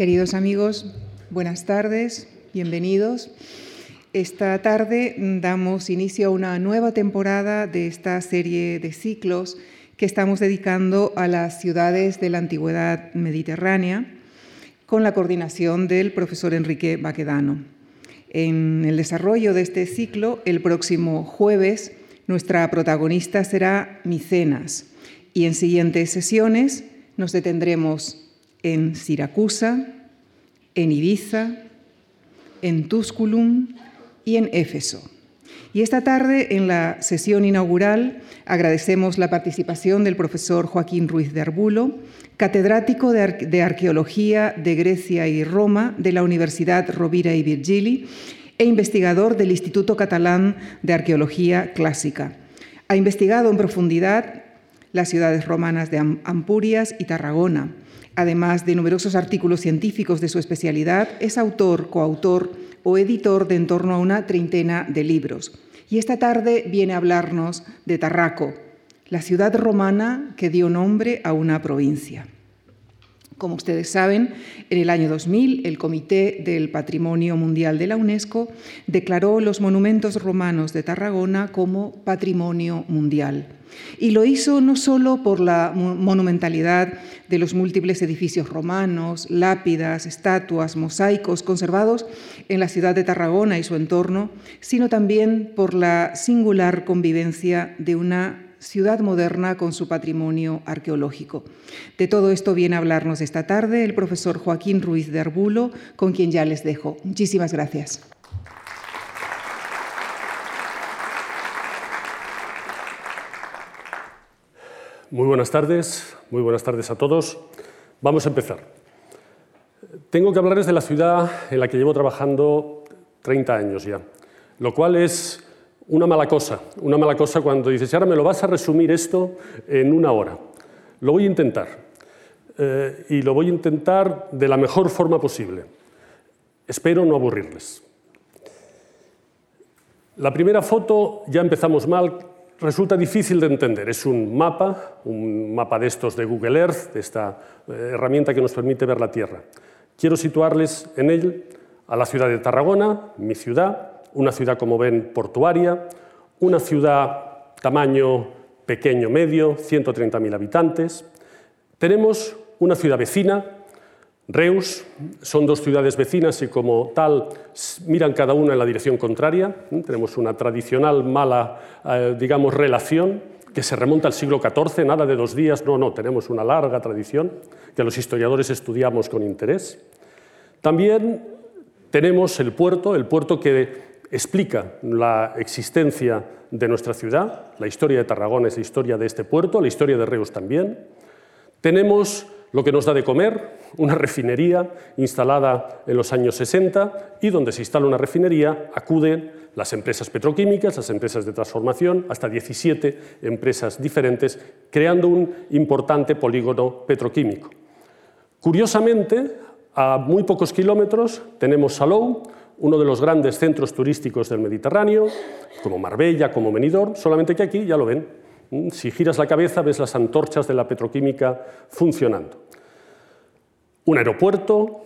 Queridos amigos, buenas tardes, bienvenidos. Esta tarde damos inicio a una nueva temporada de esta serie de ciclos que estamos dedicando a las ciudades de la antigüedad mediterránea con la coordinación del profesor Enrique Baquedano. En el desarrollo de este ciclo, el próximo jueves, nuestra protagonista será Micenas y en siguientes sesiones nos detendremos en Siracusa, en Ibiza, en Tusculum y en Éfeso. Y esta tarde, en la sesión inaugural, agradecemos la participación del profesor Joaquín Ruiz de Arbulo, catedrático de, Arqueología de Grecia y Roma de la Universidad Rovira y Virgili e investigador del Instituto Catalán de Arqueología Clásica. Ha investigado en profundidad las ciudades romanas de Ampurias y Tarragona, Además de numerosos artículos científicos de su especialidad, es autor, coautor o editor de en torno a una treintena de libros. Y esta tarde viene a hablarnos de Tarraco, la ciudad romana que dio nombre a una provincia. Como ustedes saben, en el año 2000 el Comité del Patrimonio Mundial de la UNESCO declaró los monumentos romanos de Tarragona como Patrimonio Mundial. Y lo hizo no solo por la monumentalidad de los múltiples edificios romanos, lápidas, estatuas, mosaicos conservados en la ciudad de Tarragona y su entorno, sino también por la singular convivencia de una ciudad moderna con su patrimonio arqueológico. De todo esto viene a hablarnos esta tarde el profesor Joaquín Ruiz de Arbulo, con quien ya les dejo. Muchísimas gracias. Muy buenas tardes, muy buenas tardes a todos. Vamos a empezar. Tengo que hablarles de la ciudad en la que llevo trabajando 30 años ya, lo cual es una mala cosa, una mala cosa cuando dices, ahora me lo vas a resumir esto en una hora. Lo voy a intentar. Eh, y lo voy a intentar de la mejor forma posible. Espero no aburrirles. La primera foto, ya empezamos mal, resulta difícil de entender. Es un mapa, un mapa de estos de Google Earth, de esta eh, herramienta que nos permite ver la Tierra. Quiero situarles en él a la ciudad de Tarragona, mi ciudad, una ciudad, como ven, portuaria, una ciudad tamaño pequeño-medio, 130.000 habitantes. Tenemos una ciudad vecina, Reus, son dos ciudades vecinas y como tal miran cada una en la dirección contraria. Tenemos una tradicional mala, eh, digamos, relación que se remonta al siglo XIV, nada de dos días, no, no, tenemos una larga tradición que los historiadores estudiamos con interés. También tenemos el puerto, el puerto que explica la existencia de nuestra ciudad, la historia de Tarragona es la historia de este puerto, la historia de Reus también. Tenemos lo que nos da de comer, una refinería instalada en los años 60 y donde se instala una refinería acuden las empresas petroquímicas, las empresas de transformación, hasta 17 empresas diferentes, creando un importante polígono petroquímico. Curiosamente, a muy pocos kilómetros tenemos Salou, uno de los grandes centros turísticos del Mediterráneo, como Marbella, como Benidorm, solamente que aquí ya lo ven. Mm, si giras la cabeza ves las antorchas de la petroquímica funcionando. Un aeropuerto,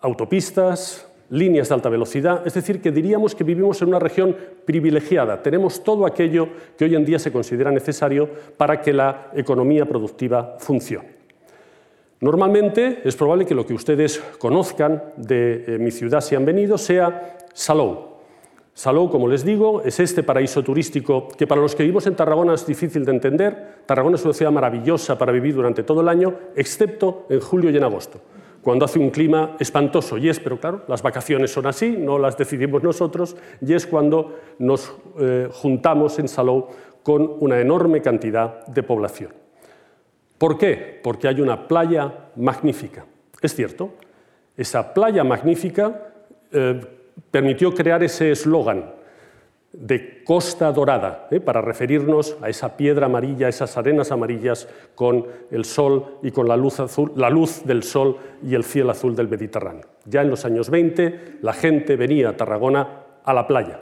autopistas, líneas de alta velocidad, es decir, que diríamos que vivimos en una región privilegiada. Tenemos todo aquello que hoy en día se considera necesario para que la economía productiva funcione. Normalmente es probable que lo que ustedes conozcan de eh, mi ciudad si han venido sea Salou. Salou, como les digo, es este paraíso turístico que para los que vivimos en Tarragona es difícil de entender. Tarragona es una ciudad maravillosa para vivir durante todo el año, excepto en julio y en agosto, cuando hace un clima espantoso. Y es, pero claro, las vacaciones son así, no las decidimos nosotros, y es cuando nos eh, juntamos en Salou con una enorme cantidad de población. ¿Por qué? Porque hay una playa magnífica. Es cierto, esa playa magnífica eh, permitió crear ese eslogan de Costa Dorada, eh, para referirnos a esa piedra amarilla, esas arenas amarillas con el sol y con la luz, azul, la luz del sol y el cielo azul del Mediterráneo. Ya en los años 20 la gente venía a Tarragona a la playa.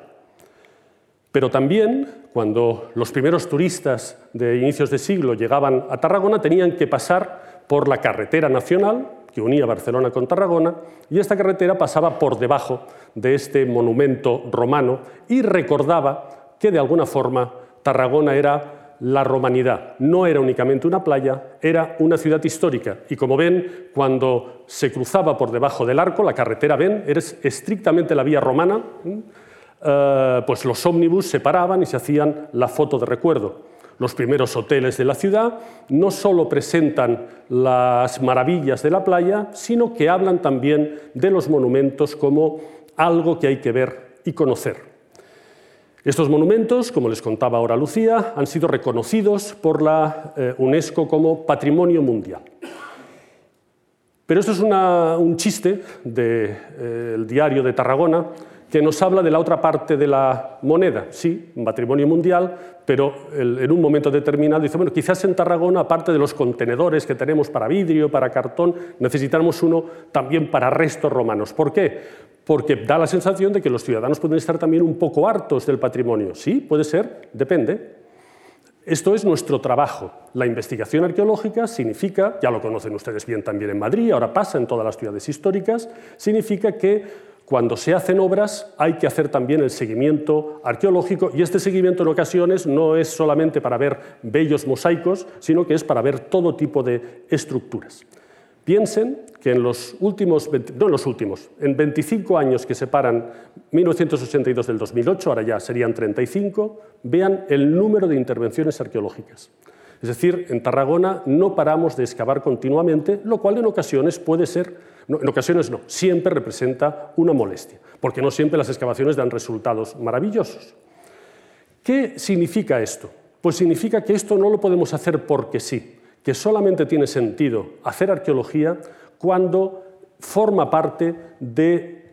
Pero también cuando los primeros turistas de inicios de siglo llegaban a Tarragona tenían que pasar por la carretera nacional, que unía Barcelona con Tarragona, y esta carretera pasaba por debajo de este monumento romano y recordaba que de alguna forma Tarragona era la romanidad. No era únicamente una playa, era una ciudad histórica. Y como ven, cuando se cruzaba por debajo del arco, la carretera, ven, era estrictamente la vía romana, eh, pues los ómnibus se paraban y se hacían la foto de recuerdo. Los primeros hoteles de la ciudad no solo presentan las maravillas de la playa, sino que hablan también de los monumentos como algo que hay que ver y conocer. Estos monumentos, como les contaba ahora Lucía, han sido reconocidos por la eh, UNESCO como Patrimonio Mundial. Pero esto es un chiste del eh, diario de Tarragona que nos habla de la otra parte de la moneda. Sí, un patrimonio mundial, pero en un momento determinado dice, bueno, quizás en Tarragona, aparte de los contenedores que tenemos para vidrio, para cartón, necesitamos uno también para restos romanos. ¿Por qué? porque da la sensación de que los ciudadanos pueden estar también un poco hartos del patrimonio. Sí, puede ser, depende. Esto es nuestro trabajo. La investigación arqueológica significa, ya lo conocen ustedes bien también en Madrid, ahora pasa en todas las ciudades históricas, significa que cuando se hacen obras hay que hacer también el seguimiento arqueológico y este seguimiento en ocasiones no es solamente para ver bellos mosaicos, sino que es para ver todo tipo de estructuras. Piensen que en los últimos, no en los últimos, en 25 años que separan 1982 del 2008, ahora ya serían 35, vean el número de intervenciones arqueológicas. Es decir, en Tarragona no paramos de excavar continuamente, lo cual en ocasiones puede ser, en ocasiones no, siempre representa una molestia, porque no siempre las excavaciones dan resultados maravillosos. ¿Qué significa esto? Pues significa que esto no lo podemos hacer porque sí, que solamente tiene sentido hacer arqueología cuando forma parte de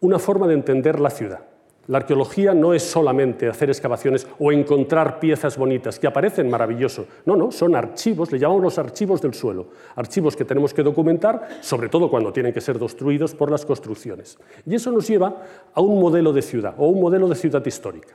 una forma de entender la ciudad. La arqueología no es solamente hacer excavaciones o encontrar piezas bonitas que aparecen maravilloso. No, no, son archivos, le llamamos los archivos del suelo. Archivos que tenemos que documentar, sobre todo cuando tienen que ser destruidos por las construcciones. Y eso nos lleva a un modelo de ciudad o un modelo de ciudad histórica.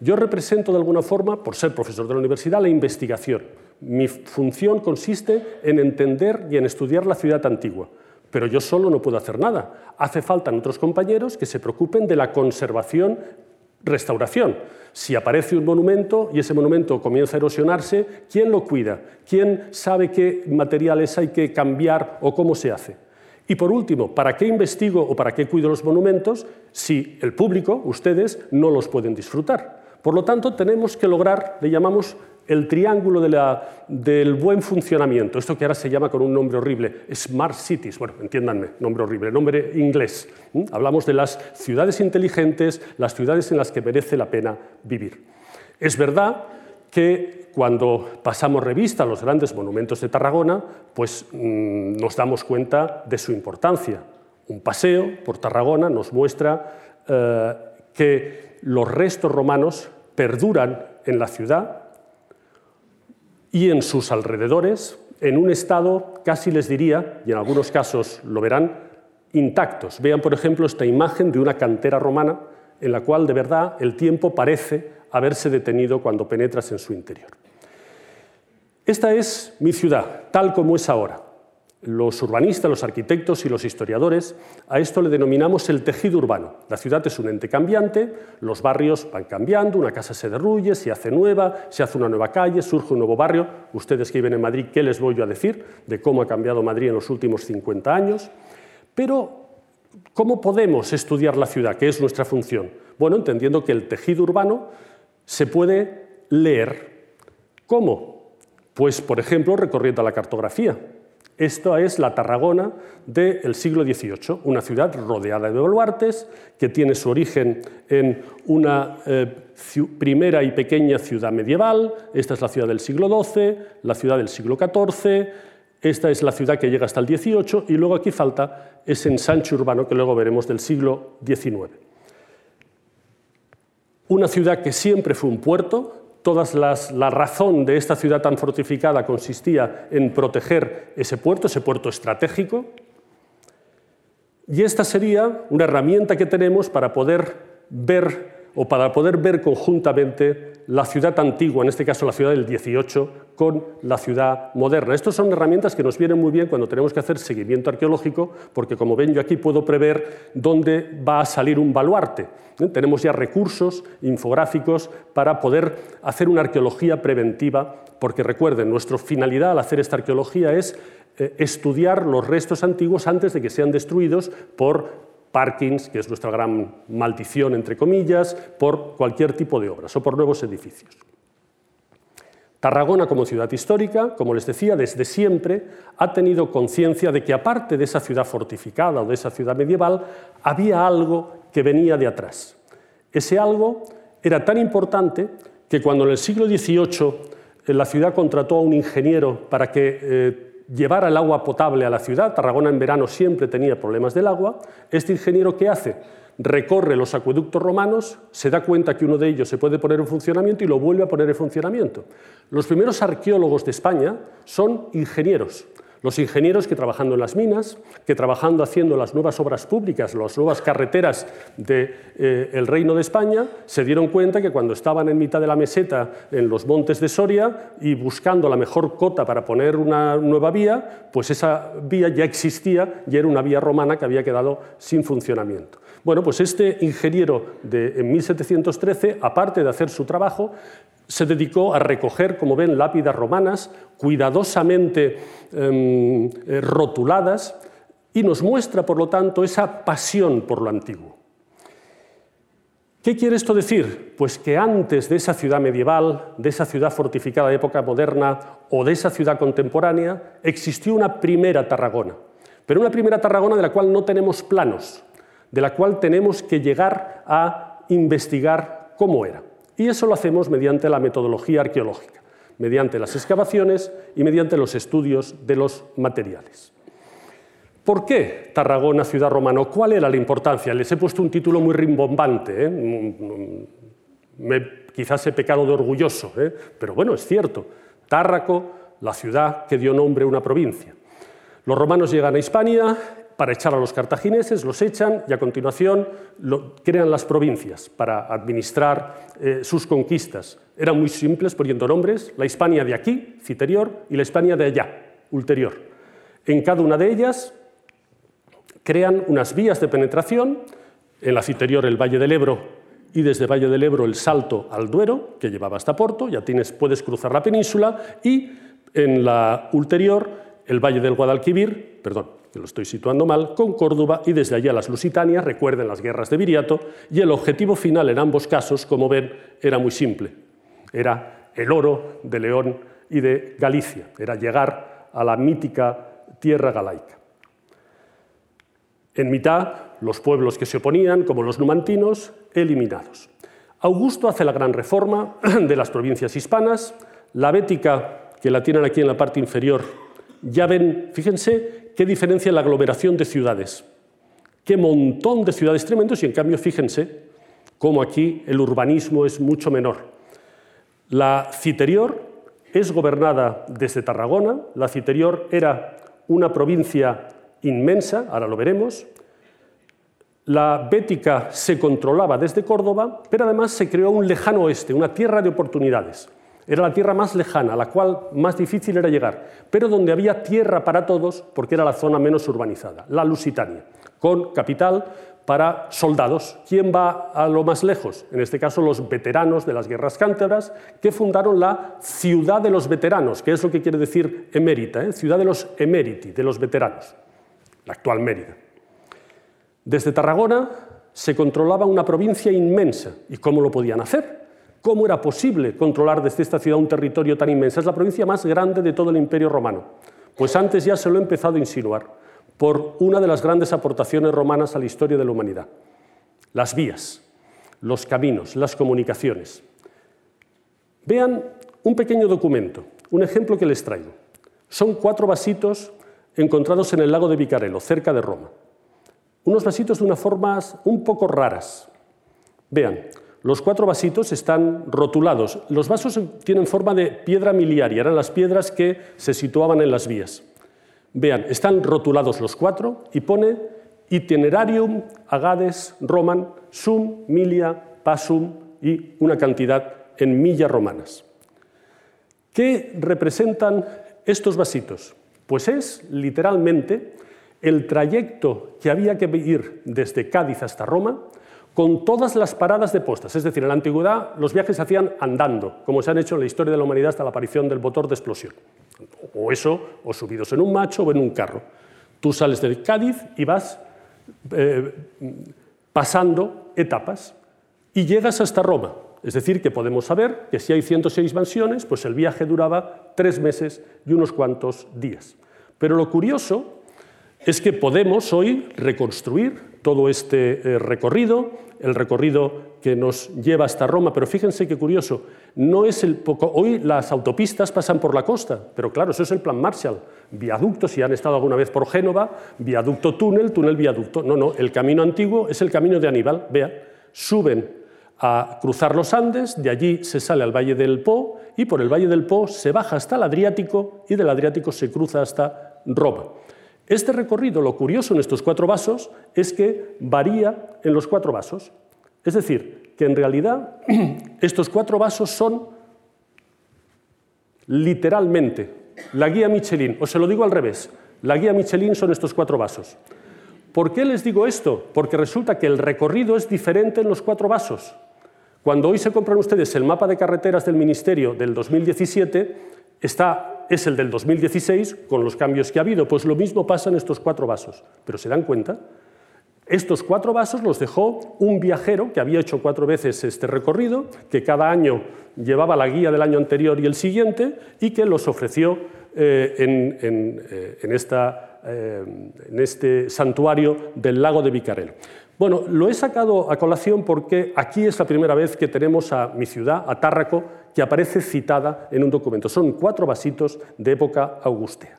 Yo represento de alguna forma, por ser profesor de la universidad, la investigación. Mi función consiste en entender y en estudiar la ciudad antigua, pero yo solo no puedo hacer nada. Hace falta otros compañeros que se preocupen de la conservación, restauración. Si aparece un monumento y ese monumento comienza a erosionarse, ¿quién lo cuida? ¿Quién sabe qué materiales hay que cambiar o cómo se hace? Y por último, ¿para qué investigo o para qué cuido los monumentos si el público, ustedes, no los pueden disfrutar? Por lo tanto, tenemos que lograr, le llamamos el triángulo del buen funcionamiento, esto que ahora se llama con un nombre horrible, Smart Cities, bueno, entiéndanme, nombre horrible, nombre inglés. Hablamos de las ciudades inteligentes, las ciudades en las que merece la pena vivir. Es verdad que cuando pasamos revista a los grandes monumentos de Tarragona, pues mm, nos damos cuenta de su importancia. Un paseo por Tarragona nos muestra eh, que los restos romanos perduran en la ciudad y en sus alrededores en un estado, casi les diría, y en algunos casos lo verán, intactos. Vean, por ejemplo, esta imagen de una cantera romana en la cual de verdad el tiempo parece haberse detenido cuando penetras en su interior. Esta es mi ciudad, tal como es ahora. Los urbanistas, los arquitectos y los historiadores a esto le denominamos el tejido urbano. La ciudad es un ente cambiante, los barrios van cambiando, una casa se derruye, se hace nueva, se hace una nueva calle, surge un nuevo barrio. Ustedes que viven en Madrid, ¿qué les voy a decir de cómo ha cambiado Madrid en los últimos 50 años? Pero, ¿cómo podemos estudiar la ciudad? ¿Qué es nuestra función? Bueno, entendiendo que el tejido urbano se puede leer. ¿Cómo? Pues, por ejemplo, recorriendo la cartografía. Esta es la Tarragona del siglo XVIII, una ciudad rodeada de baluartes que tiene su origen en una eh, primera y pequeña ciudad medieval. Esta es la ciudad del siglo XII, la ciudad del siglo XIV, esta es la ciudad que llega hasta el XVIII y luego aquí falta ese ensanche urbano que luego veremos del siglo XIX. Una ciudad que siempre fue un puerto, Todas la razón de esta ciudad tan fortificada consistía en proteger ese puerto, ese puerto estratégico. Y esta sería una herramienta que tenemos para poder ver o para poder ver conjuntamente la ciudad antigua, en este caso la ciudad del 18, con la ciudad moderna. Estas son herramientas que nos vienen muy bien cuando tenemos que hacer seguimiento arqueológico, porque como ven yo aquí puedo prever dónde va a salir un baluarte. ¿eh? Tenemos ya recursos infográficos para poder hacer una arqueología preventiva, porque recuerden, nuestra finalidad al hacer esta arqueología es eh, estudiar los restos antiguos antes de que sean destruidos por parkings, que es nuestra gran maldición, entre comillas, por cualquier tipo de obras o por nuevos edificios. Tarragona como ciudad histórica, como les decía, desde siempre ha tenido conciencia de que aparte de esa ciudad fortificada o de esa ciudad medieval, había algo que venía de atrás. Ese algo era tan importante que cuando en el siglo XVIII eh, la ciudad contrató a un ingeniero para que eh, llevar el agua potable a la ciudad. Tarragona en verano siempre tenía problemas del agua. Este ingeniero, ¿qué hace? Recorre los acueductos romanos, se da cuenta que uno de ellos se puede poner en funcionamiento y lo vuelve a poner en funcionamiento. Los primeros arqueólogos de España son ingenieros. Los ingenieros que trabajando en las minas, que trabajando haciendo las nuevas obras públicas, las nuevas carreteras del eh, Reino de España, se dieron cuenta que cuando estaban en mitad de la meseta en los montes de Soria y buscando la mejor cota para poner una nueva vía, pues esa vía ya existía y era una vía romana que había quedado sin funcionamiento. Bueno, pues este ingeniero de, en 1713, aparte de hacer su trabajo, se dedicó a recoger, como ven, lápidas romanas cuidadosamente em, eh, rotuladas y nos muestra, por lo tanto, esa pasión por lo antiguo. ¿Qué quiere esto decir? Pues que antes de esa ciudad medieval, de esa ciudad fortificada de época moderna o de esa ciudad contemporánea, existió una primera Tarragona, pero una primera Tarragona de la cual no tenemos planos, de la cual tenemos que llegar a investigar cómo era. Y eso lo hacemos mediante la metodología arqueológica, mediante las excavaciones y mediante los estudios de los materiales. ¿Por qué Tarragona, ciudad romana? ¿Cuál era la importancia? Les he puesto un título muy rimbombante. ¿eh? quizás he pecado de orgulloso, ¿eh? pero bueno, es cierto. Tárraco, la ciudad que dio nombre a una provincia. Los romanos llegan a Hispania para echar a los cartagineses, los echan y a continuación crean las provincias para administrar eh, sus conquistas. Eran muy simples poniendo nombres, la Hispania de aquí, Citerior, y la Hispania de allá, Ulterior. En cada una de ellas crean unas vías de penetración, en la Citerior el Valle del Ebro y desde Valle del Ebro el salto al Duero, que llevaba hasta Porto, ya tienes, puedes cruzar la península, y en la ulterior el Valle del Guadalquivir, perdón, que lo estoy situando mal, con Córdoba y desde allí a las Lusitanias, recuerden las guerras de Viriato, y el objetivo final en ambos casos, como ven, era muy simple. Era el oro de León y de Galicia, era llegar a la mítica tierra galaica. En mitad, los pueblos que se oponían, como los numantinos, eliminados. Augusto hace la gran reforma de las provincias hispanas, la bética, que la tienen aquí en la parte inferior, ya ven, fíjense qué diferencia la aglomeración de ciudades. Qué montón de ciudades tremendos y en cambio fíjense cómo aquí el urbanismo es mucho menor. La Citerior es gobernada desde Tarragona. La Citerior era una provincia inmensa, ahora lo veremos. La Bética se controlaba desde Córdoba, pero además se creó un lejano oeste, una tierra de oportunidades. Era la tierra más lejana, a la cual más difícil era llegar, pero donde había tierra para todos porque era la zona menos urbanizada, la Lusitania, con capital para soldados. ¿Quién va a lo más lejos? En este caso, los veteranos de las guerras cántabras, que fundaron la ciudad de los veteranos, que es lo que quiere decir emérita, ¿eh? ciudad de los emeriti, de los veteranos, la actual Mérida. Desde Tarragona se controlaba una provincia inmensa. ¿Y cómo lo podían hacer? ¿Cómo era posible controlar desde esta ciudad un territorio tan inmenso? Es la provincia más grande de todo el Imperio Romano. Pues antes ya se lo he empezado a insinuar por una de las grandes aportaciones romanas a la historia de la humanidad. Las vías, los caminos, las comunicaciones. Vean un pequeño documento, un ejemplo que les traigo. Son cuatro vasitos encontrados en el lago de Vicarelo, cerca de Roma. Unos vasitos de unas formas un poco raras. Vean, los cuatro vasitos están rotulados. Los vasos tienen forma de piedra miliaria, eran las piedras que se situaban en las vías. Vean, están rotulados los cuatro y pone itinerarium agades roman sum milia pasum y una cantidad en millas romanas. ¿Qué representan estos vasitos? Pues es literalmente el trayecto que había que ir desde Cádiz hasta Roma con todas las paradas de postas. Es decir, en la antigüedad los viajes se hacían andando, como se han hecho en la historia de la humanidad hasta la aparición del motor de explosión. O eso, o subidos en un macho o en un carro. Tú sales de Cádiz y vas eh, pasando etapas y llegas hasta Roma. Es decir, que podemos saber que si hay 106 mansiones, pues el viaje duraba tres meses y unos cuantos días. Pero lo curioso es que podemos hoy reconstruir todo este eh, recorrido, el recorrido que nos lleva hasta Roma, pero fíjense qué curioso, no es el poco, hoy las autopistas pasan por la costa, pero claro, eso es el plan Marshall, viaducto, si han estado alguna vez por Génova, viaducto túnel, túnel viaducto, no, no, el camino antiguo es el camino de Aníbal, vea, suben a cruzar los Andes, de allí se sale al Valle del Po y por el Valle del Po se baja hasta el Adriático y del Adriático se cruza hasta Roma. Este recorrido, lo curioso en estos cuatro vasos es que varía en los cuatro vasos. Es decir, que en realidad estos cuatro vasos son literalmente la guía Michelin, o se lo digo al revés, la guía Michelin son estos cuatro vasos. ¿Por qué les digo esto? Porque resulta que el recorrido es diferente en los cuatro vasos. Cuando hoy se compran ustedes el mapa de carreteras del Ministerio del 2017, está es el del 2016, con los cambios que ha habido. Pues lo mismo pasa en estos cuatro vasos. Pero ¿se dan cuenta? Estos cuatro vasos los dejó un viajero que había hecho cuatro veces este recorrido, que cada año llevaba la guía del año anterior y el siguiente, y que los ofreció eh, eh, eh, en, este santuario del lago de Vicarel. Bueno, lo he sacado a colación porque aquí es la primera vez que tenemos a mi ciudad, a Tárraco, que aparece citada en un documento. Son cuatro vasitos de época augustea.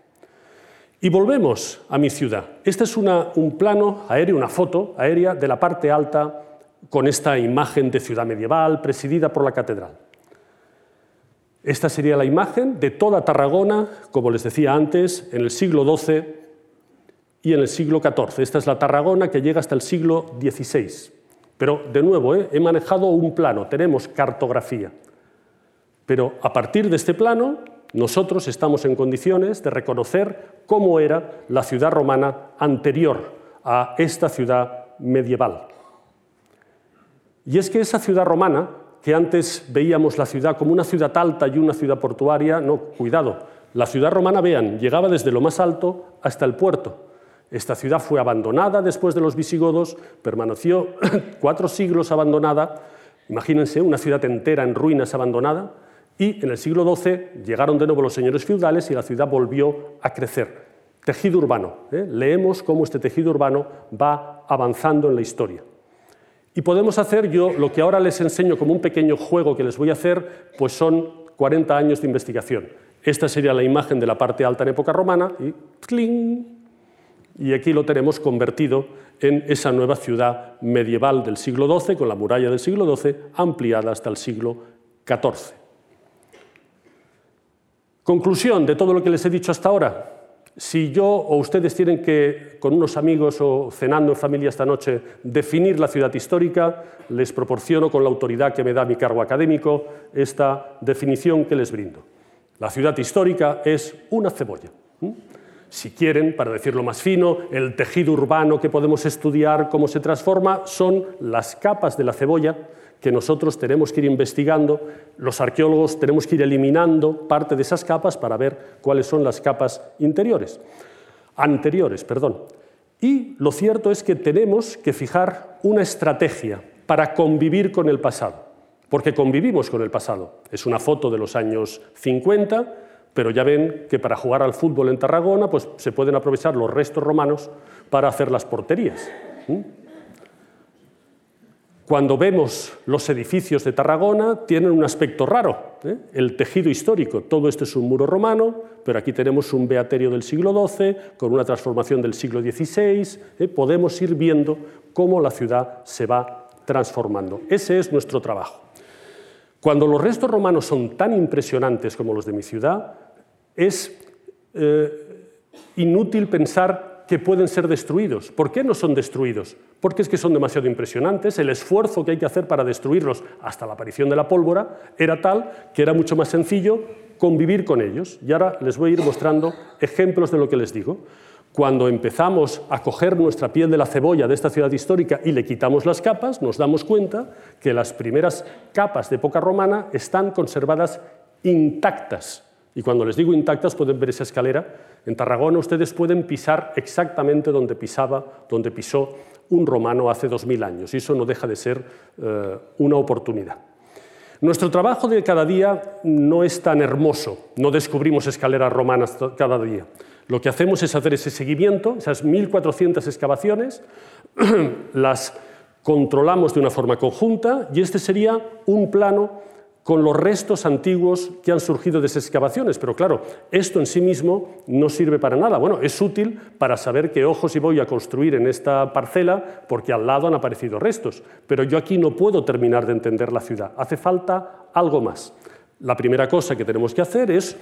Y volvemos a mi ciudad. Este es un plano aéreo, una foto aérea de la parte alta con esta imagen de ciudad medieval presidida por la catedral. Esta sería la imagen de toda Tarragona, como les decía antes, en el siglo XII y en el siglo XIV. Esta es la Tarragona que llega hasta el siglo XVI. Pero, de nuevo, ¿eh? he manejado un plano, tenemos cartografía. Pero a partir de este plano, nosotros estamos en condiciones de reconocer cómo era la ciudad romana anterior a esta ciudad medieval. Y es que esa ciudad romana, que antes veíamos la ciudad como una ciudad alta y una ciudad portuaria, no, cuidado, la ciudad romana, vean, llegaba desde lo más alto hasta el puerto. Esta ciudad fue abandonada después de los visigodos, permaneció cuatro siglos abandonada. Imagínense una ciudad entera en ruinas abandonada. Y en el siglo XII llegaron de nuevo los señores feudales y la ciudad volvió a crecer. Tejido urbano. ¿eh? Leemos cómo este tejido urbano va avanzando en la historia. Y podemos hacer yo lo que ahora les enseño como un pequeño juego que les voy a hacer, pues son 40 años de investigación. Esta sería la imagen de la parte alta en época romana y Y aquí lo tenemos convertido en esa nueva ciudad medieval del siglo XII, con la muralla del siglo XII, ampliada hasta el siglo XIV. Conclusión de todo lo que les he dicho hasta ahora. Si yo o ustedes tienen que, con unos amigos o cenando en familia esta noche, definir la ciudad histórica, les proporciono con la autoridad que me da mi cargo académico esta definición que les brindo. La ciudad histórica es una cebolla. Si quieren, para decirlo más fino, el tejido urbano que podemos estudiar, cómo se transforma, son las capas de la cebolla que nosotros tenemos que ir investigando, los arqueólogos tenemos que ir eliminando parte de esas capas para ver cuáles son las capas interiores, anteriores, perdón. Y lo cierto es que tenemos que fijar una estrategia para convivir con el pasado, porque convivimos con el pasado. Es una foto de los años 50, pero ya ven que para jugar al fútbol en Tarragona pues, se pueden aprovechar los restos romanos para hacer las porterías. Cuando vemos los edificios de Tarragona, tienen un aspecto raro, ¿eh? el tejido histórico. Todo esto es un muro romano, pero aquí tenemos un beaterio del siglo XII, con una transformación del siglo XVI. ¿eh? Podemos ir viendo cómo la ciudad se va transformando. Ese es nuestro trabajo. Cuando los restos romanos son tan impresionantes como los de mi ciudad, es eh, inútil pensar que pueden ser destruidos. ¿Por qué no son destruidos? Porque es que son demasiado impresionantes, el esfuerzo que hay que hacer para destruirlos hasta la aparición de la pólvora era tal que era mucho más sencillo convivir con ellos. Y ahora les voy a ir mostrando ejemplos de lo que les digo. Cuando empezamos a coger nuestra piel de la cebolla de esta ciudad histórica y le quitamos las capas, nos damos cuenta que las primeras capas de época romana están conservadas intactas. Y cuando les digo intactas, pueden ver esa escalera. En Tarragona ustedes pueden pisar exactamente donde pisaba, donde pisó un romano hace dos mil años. Y eso no deja de ser eh, una oportunidad. Nuestro trabajo de cada día no es tan hermoso, no descubrimos escaleras romanas cada día. Lo que hacemos es hacer ese seguimiento, esas 1.400 excavaciones, las controlamos de una forma conjunta y este sería un plano con los restos antiguos que han surgido de esas excavaciones. Pero claro, esto en sí mismo no sirve para nada. Bueno, es útil para saber qué ojos si voy a construir en esta parcela porque al lado han aparecido restos. Pero yo aquí no puedo terminar de entender la ciudad. Hace falta algo más. La primera cosa que tenemos que hacer es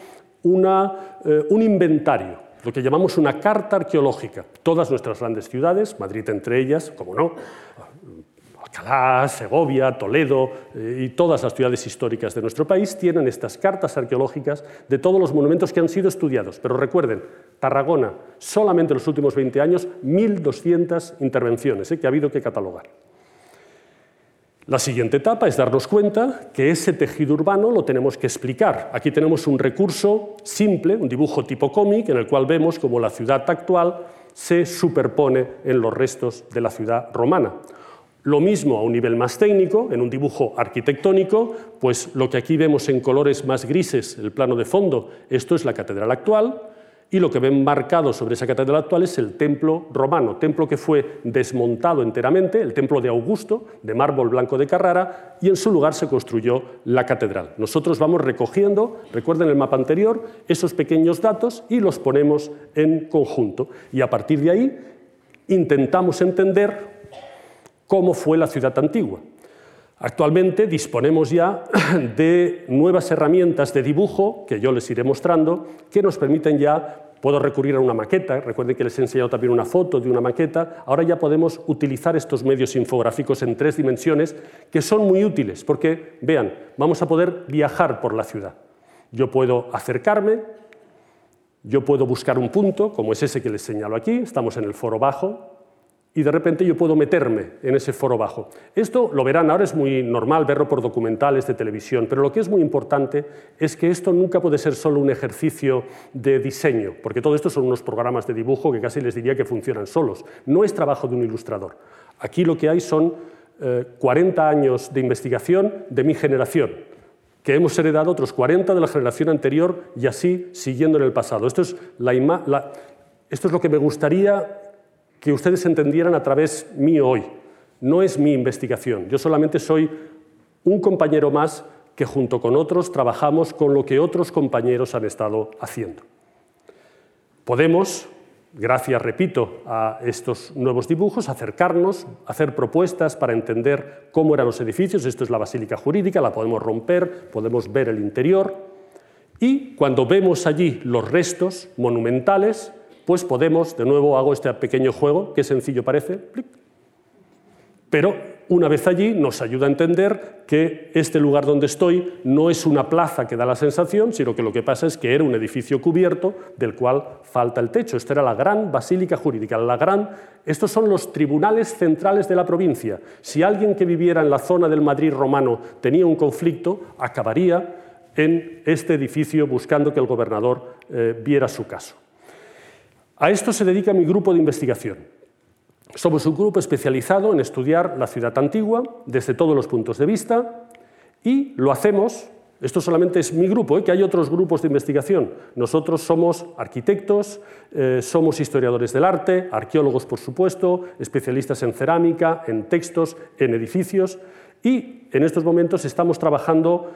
eh, un inventario lo que llamamos una carta arqueológica. Todas nuestras grandes ciudades, Madrid entre ellas, como no, Alcalá, Segovia, Toledo eh, y todas las ciudades históricas de nuestro país tienen estas cartas arqueológicas de todos los monumentos que han sido estudiados. Pero recuerden, Tarragona, solamente en los últimos 20 años, 1.200 intervenciones eh, que ha habido que catalogar. La siguiente etapa es darnos cuenta que ese tejido urbano lo tenemos que explicar. Aquí tenemos un recurso simple, un dibujo tipo cómic, en el cual vemos cómo la ciudad actual se superpone en los restos de la ciudad romana. Lo mismo a un nivel más técnico, en un dibujo arquitectónico, pues lo que aquí vemos en colores más grises, el plano de fondo, esto es la catedral actual, y lo que ven marcado sobre esa catedral actual es el templo romano, templo que fue desmontado enteramente, el templo de Augusto, de mármol blanco de Carrara, y en su lugar se construyó la catedral. Nosotros vamos recogiendo, recuerden el mapa anterior, esos pequeños datos y los ponemos en conjunto. Y a partir de ahí intentamos entender cómo fue la ciudad antigua. Actualmente disponemos ya de nuevas herramientas de dibujo, que yo les iré mostrando, que nos permiten ya, puedo recurrir a una maqueta, recuerden que les he enseñado también una foto de una maqueta, ahora ya podemos utilizar estos medios infográficos en tres dimensiones que son muy útiles, porque, vean, vamos a poder viajar por la ciudad. Yo puedo acercarme, yo puedo buscar un punto, como es ese que les señalo aquí, estamos en el foro bajo, y de repente yo puedo meterme en ese foro bajo. Esto lo verán, ahora es muy normal verlo por documentales de televisión, pero lo que es muy importante es que esto nunca puede ser solo un ejercicio de diseño, porque todo esto son unos programas de dibujo que casi les diría que funcionan solos. No es trabajo de un ilustrador. Aquí lo que hay son 40 eh, años de investigación de mi generación, que hemos heredado otros 40 de la generación anterior y así siguiendo en el pasado. Esto es lo que me gustaría que ustedes entendieran a través mío hoy. No es mi investigación, yo solamente soy un compañero más que junto con otros trabajamos con lo que otros compañeros han estado haciendo. Podemos, gracias, repito, a estos nuevos dibujos, acercarnos, hacer propuestas para entender cómo eran los edificios. Esto es la basílica jurídica, la podemos romper, podemos ver el interior. Y cuando vemos allí los restos monumentales, pues podemos, de nuevo hago este pequeño juego, que sencillo parece, pero una vez allí nos ayuda a entender que este lugar donde estoy no es una plaza que da la sensación, sino que lo que pasa es que era un edificio cubierto del cual falta el techo. Esta era la gran basílica jurídica, la gran... Estos son los tribunales centrales de la provincia. Si alguien que viviera en la zona del Madrid romano tenía un conflicto, acabaría en este edificio buscando que el gobernador eh, viera su caso. A esto se dedica mi grupo de investigación. Somos un grupo especializado en estudiar la ciudad antigua desde todos los puntos de vista y lo hacemos, esto solamente es mi grupo, ¿eh? que hay otros grupos de investigación. Nosotros somos arquitectos, eh, somos historiadores del arte, arqueólogos por supuesto, especialistas en cerámica, en textos, en edificios y en estos momentos estamos trabajando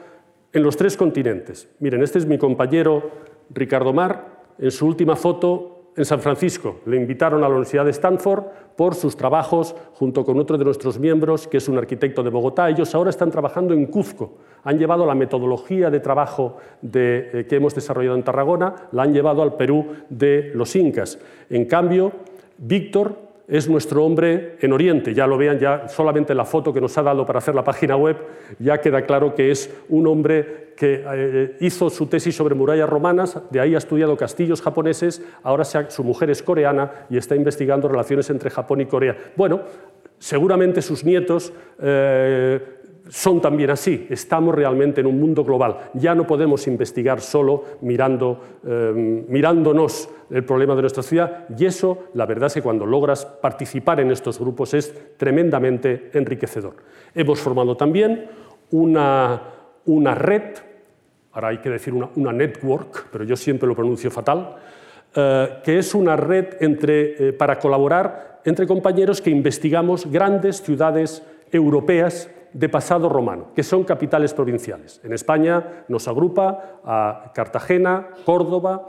en los tres continentes. Miren, este es mi compañero Ricardo Mar, en su última foto en San Francisco. Le invitaron a la Universidad de Stanford por sus trabajos junto con otro de nuestros miembros, que es un arquitecto de Bogotá. Ellos ahora están trabajando en Cuzco. Han llevado la metodología de trabajo eh, que hemos desarrollado en Tarragona, la han llevado al Perú de los incas. En cambio, Víctor es nuestro hombre en Oriente. Ya lo vean, ya solamente la foto que nos ha dado para hacer la página web, ya queda claro que es un hombre que eh, hizo su tesis sobre murallas romanas, de ahí ha estudiado castillos japoneses, ahora su mujer es coreana y está investigando relaciones entre Japón y Corea. Bueno, seguramente sus nietos eh, son también así. Estamos realmente en un mundo global. Ya no podemos investigar solo mirando, eh, mirándonos el problema de nuestra ciudad y eso, la verdad es que cuando logras participar en estos grupos es tremendamente enriquecedor. Hemos formado también una, una red, ahora hay que decir una, network, pero yo siempre lo pronuncio fatal, eh, que es una red entre, eh, para colaborar entre compañeros que investigamos grandes ciudades europeas de pasado romano, que son capitales provinciales. En España nos agrupa a Cartagena, Córdoba,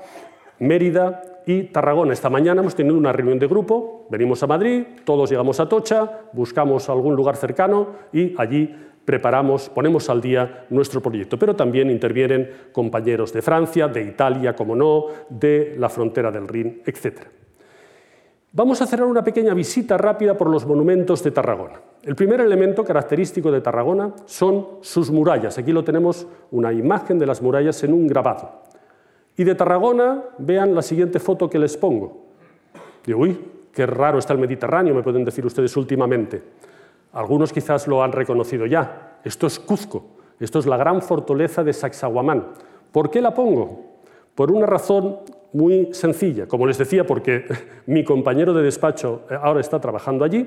Mérida y Tarragona. Esta mañana hemos tenido una reunión de grupo, venimos a Madrid, todos llegamos a Tocha, buscamos algún lugar cercano y allí preparamos, ponemos al día nuestro proyecto. Pero también intervienen compañeros de Francia, de Italia, como no, de la frontera del Rin, etc. Vamos a hacer una pequeña visita rápida por los monumentos de Tarragona. El primer elemento característico de Tarragona son sus murallas. Aquí lo tenemos una imagen de las murallas en un grabado. Y de Tarragona, vean la siguiente foto que les pongo. Digo, uy, qué raro está el Mediterráneo, me pueden decir ustedes últimamente. Algunos quizás lo han reconocido ya. Esto es Cuzco, esto es la gran fortaleza de Sacsayhuamán. ¿Por qué la pongo? Por una razón muy sencilla. Como les decía, porque mi compañero de despacho eh, ahora está trabajando allí,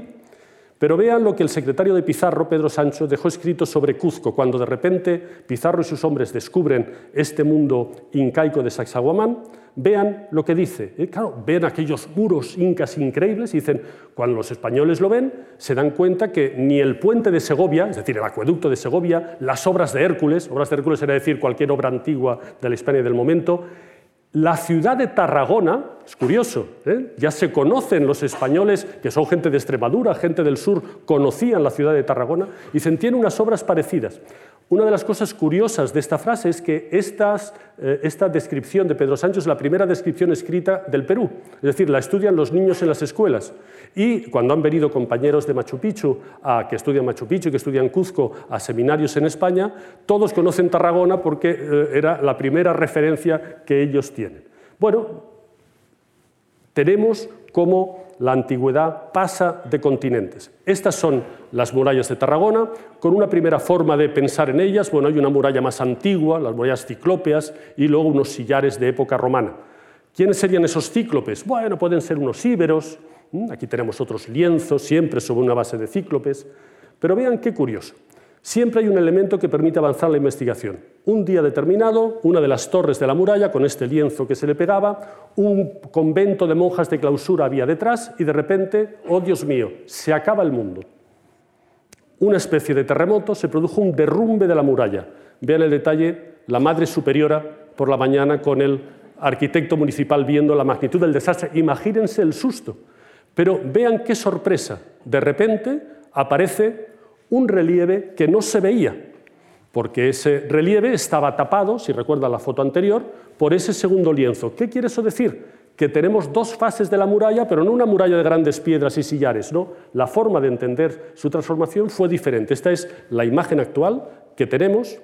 pero vean lo que el secretario de Pizarro, Pedro Sancho, dejó escrito sobre Cuzco, cuando de repente Pizarro y sus hombres descubren este mundo incaico de Sacsayhuamán. Vean lo que dice. Claro, ven aquellos muros incas increíbles y dicen, cuando los españoles lo ven, se dan cuenta que ni el puente de Segovia, es decir, el acueducto de Segovia, las obras de Hércules, obras de Hércules era decir cualquier obra antigua de la Hispania del momento, la ciudad de Tarragona, es curioso, ¿eh? ya se conocen los españoles, que son gente de Extremadura, gente del sur, conocían la ciudad de Tarragona, y dicen, tiene unas obras parecidas. Una de las cosas curiosas de esta frase es que eh, esta descripción de Pedro Sánchez es la primera descripción escrita del Perú, es decir, la estudian los niños en las escuelas. Y cuando han venido compañeros de Machu Picchu a, que estudian Machu Picchu, que estudian Cuzco, a seminarios en España, todos conocen Tarragona porque eh, era la primera referencia que ellos tienen. Bueno, tenemos cómo la antigüedad pasa de continentes. Estas son las murallas de Tarragona, con una primera forma de pensar en ellas. Bueno, hay una muralla más antigua, las murallas ciclópeas, y luego unos sillares de época romana. ¿Quiénes serían esos cíclopes? Bueno, pueden ser unos íberos, aquí tenemos otros lienzos, siempre sobre una base de cíclopes, pero vean qué curioso. Siempre hay un elemento que permite avanzar la investigación. Un día determinado, una de las torres de la muralla, con este lienzo que se le pegaba, un convento de monjas de clausura había detrás y de repente, oh Dios mío, se acaba el mundo. Una especie de terremoto, se produjo un derrumbe de la muralla. Vean el detalle, la Madre Superiora por la mañana con el arquitecto municipal viendo la magnitud del desastre. Imagínense el susto. Pero vean qué sorpresa. De repente aparece un relieve que no se veía, porque ese relieve estaba tapado, si recuerdan la foto anterior, por ese segundo lienzo. ¿Qué quiere eso decir? Que tenemos dos fases de la muralla, pero no una muralla de grandes piedras y sillares, no. La forma de entender su transformación fue diferente. Esta es la imagen actual que tenemos,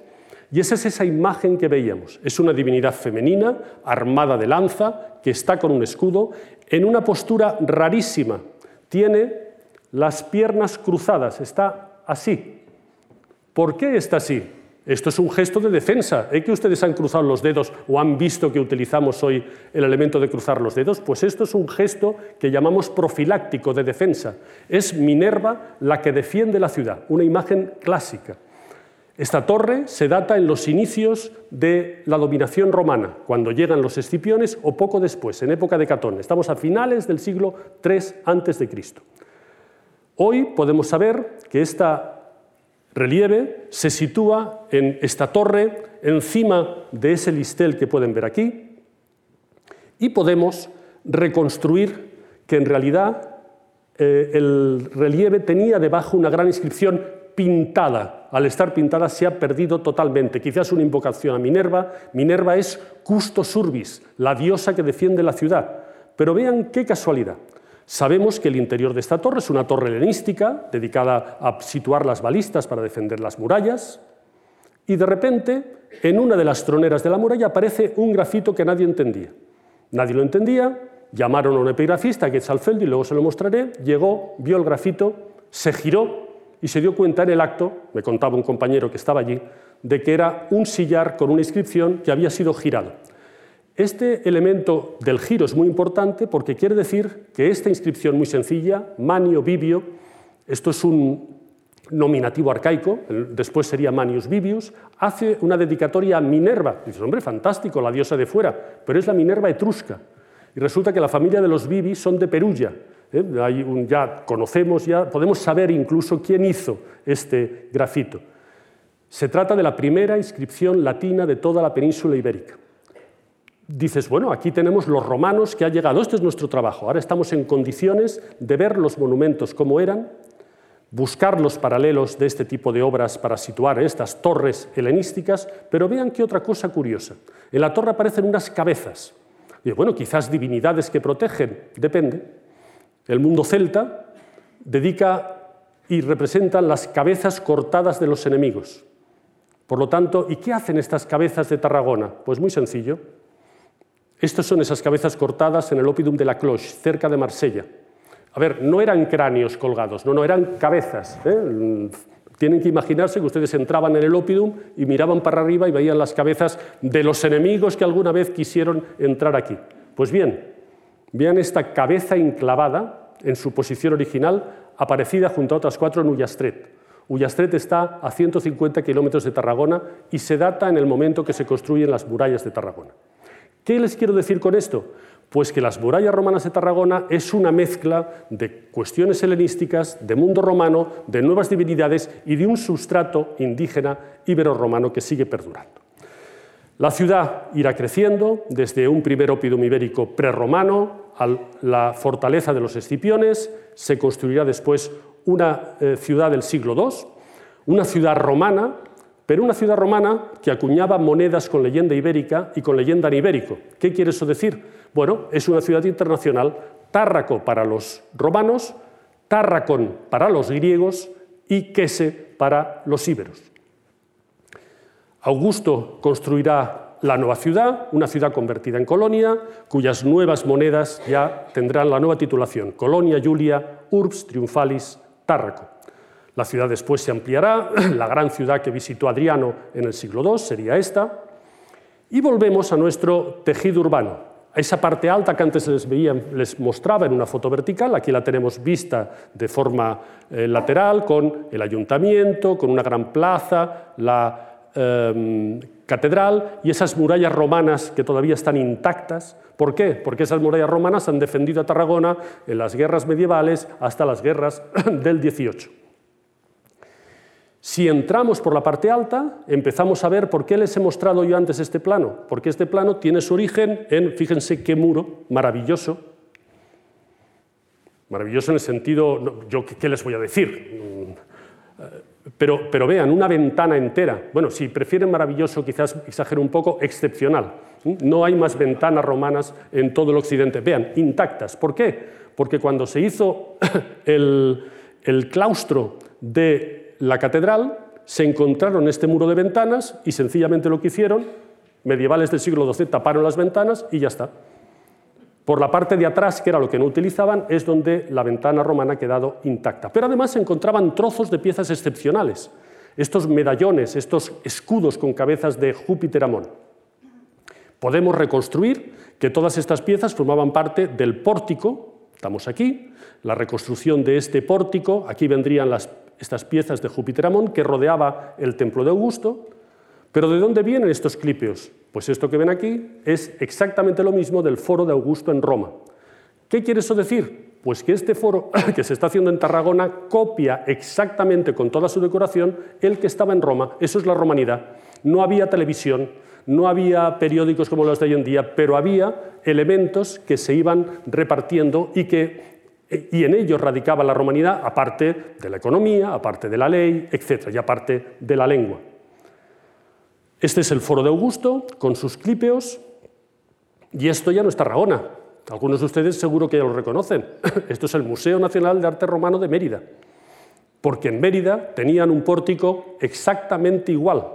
y esa es esa imagen que veíamos. Es una divinidad femenina, armada de lanza, que está con un escudo, en una postura rarísima. Tiene las piernas cruzadas, está así. ¿Por qué está así? Esto es un gesto de defensa. ¿Es que ustedes han cruzado los dedos o han visto que utilizamos hoy el elemento de cruzar los dedos? Pues esto es un gesto que llamamos profiláctico de defensa. Es Minerva la que defiende la ciudad, una imagen clásica. Esta torre se data en los inicios de la dominación romana, cuando llegan los escipiones o poco después, en época de Catón. Estamos a finales del siglo III a.C. Hoy podemos saber que este relieve se sitúa en esta torre, encima de ese listel que pueden ver aquí, y podemos reconstruir que en realidad eh, el relieve tenía debajo una gran inscripción pintada. Al estar pintada se ha perdido totalmente. Quizás una invocación a Minerva. Minerva es Custo Surbis, la diosa que defiende la ciudad. Pero vean qué casualidad. Sabemos que el interior de esta torre es una torre helenística dedicada a situar las balistas para defender las murallas y de repente en una de las troneras de la muralla aparece un grafito que nadie entendía. Nadie lo entendía, llamaron a un epigrafista, que es y luego se lo mostraré, llegó, vio el grafito, se giró y se dio cuenta en el acto, me contaba un compañero que estaba allí, de que era un sillar con una inscripción que había sido girado. Este elemento del giro es muy importante porque quiere decir que esta inscripción muy sencilla, Manio Vivio, esto es un nominativo arcaico, después sería Manius Vivius, hace una dedicatoria a Minerva. Dices, hombre, fantástico, la diosa de fuera, pero es la Minerva etrusca. Y resulta que la familia de los Vivi son de Perugia. ¿eh? ya conocemos, ya podemos saber incluso quién hizo este grafito. Se trata de la primera inscripción latina de toda la península ibérica dices, bueno, aquí tenemos los romanos que ha llegado, este es nuestro trabajo, ahora estamos en condiciones de ver los monumentos como eran, buscar los paralelos de este tipo de obras para situar estas torres helenísticas, pero vean qué otra cosa curiosa. En la torre aparecen unas cabezas. Y bueno, quizás divinidades que protegen, depende. El mundo celta dedica y representa las cabezas cortadas de los enemigos. Por lo tanto, ¿y qué hacen estas cabezas de Tarragona? Pues muy sencillo, estas son esas cabezas cortadas en el Opidum de la Cloche, cerca de Marsella. A ver, no eran cráneos colgados, no, no, eran cabezas. ¿eh? Tienen que imaginarse que ustedes entraban en el Opidum y miraban para arriba y veían las cabezas de los enemigos que alguna vez quisieron entrar aquí. Pues bien, vean esta cabeza enclavada en su posición original, aparecida junto a otras cuatro en Ullastret. Ullastret está a 150 kilómetros de Tarragona y se data en el momento que se construyen las murallas de Tarragona. ¿Qué les quiero decir con esto? Pues que las murallas romanas de Tarragona es una mezcla de cuestiones helenísticas, de mundo romano, de nuevas divinidades y de un sustrato indígena ibero-romano que sigue perdurando. La ciudad irá creciendo desde un primer ópidum ibérico prerromano a la fortaleza de los Escipiones, se construirá después una eh, ciudad del siglo II, una ciudad romana pero una ciudad romana que acuñaba monedas con leyenda ibérica y con leyenda en ibérico. ¿Qué quiere eso decir? Bueno, es una ciudad internacional, Tárraco para los romanos, Tárracon para los griegos y Quese para los íberos. Augusto construirá la nueva ciudad, una ciudad convertida en colonia, cuyas nuevas monedas ya tendrán la nueva titulación, Colonia Julia Urbs Triumphalis Tárraco. La ciudad después se ampliará, la gran ciudad que visitó Adriano en el siglo II sería esta, y volvemos a nuestro tejido urbano, a esa parte alta que antes les, veía, les mostraba en una foto vertical, aquí la tenemos vista de forma eh, lateral, con el ayuntamiento, con una gran plaza, la em, catedral y esas murallas romanas que todavía están intactas. ¿Por qué? Porque esas murallas romanas han defendido a Tarragona en las guerras medievales hasta las guerras del 18. Si entramos por la parte alta, empezamos a ver por qué les he mostrado yo antes este plano, porque este plano tiene su origen en, fíjense qué muro maravilloso, maravilloso en el sentido, yo qué les voy a decir, mm, pero, pero vean, una ventana entera, bueno, si prefieren maravilloso, quizás exagero un poco, excepcional. No hay más ventanas romanas en todo el occidente, vean, intactas. ¿Por qué? Porque cuando se hizo el, el claustro de la catedral, se encontraron este muro de ventanas y sencillamente lo que hicieron, medievales del siglo XII taparon las ventanas y ya está. Por la parte de atrás, que era lo que no utilizaban, es donde la ventana romana ha quedado intacta. Pero además se encontraban trozos de piezas excepcionales, estos medallones, estos escudos con cabezas de Júpiter Amón. Podemos reconstruir que todas estas piezas formaban parte del pórtico, estamos aquí, la reconstrucción de este pórtico, aquí vendrían las estas piezas de Júpiter Amón que rodeaba el templo de Augusto. Pero ¿de dónde vienen estos clipeos? Pues esto que ven aquí es exactamente lo mismo del foro de Augusto en Roma. ¿Qué quiere eso decir? Pues que este foro que se está haciendo en Tarragona copia exactamente con toda su decoración el que estaba en Roma. Eso es la romanidad. No había televisión, no había periódicos como los de hoy en día, pero había elementos que se iban repartiendo y que y en ellos radicaba la romanidad, aparte de la economía, aparte de la ley, etc., y aparte de la lengua. Este es el foro de Augusto, con sus clípeos, y esto ya no es Tarragona. Algunos de ustedes seguro que ya lo reconocen. Esto es el Museo Nacional de Arte Romano de Mérida, porque en Mérida tenían un pórtico exactamente igual,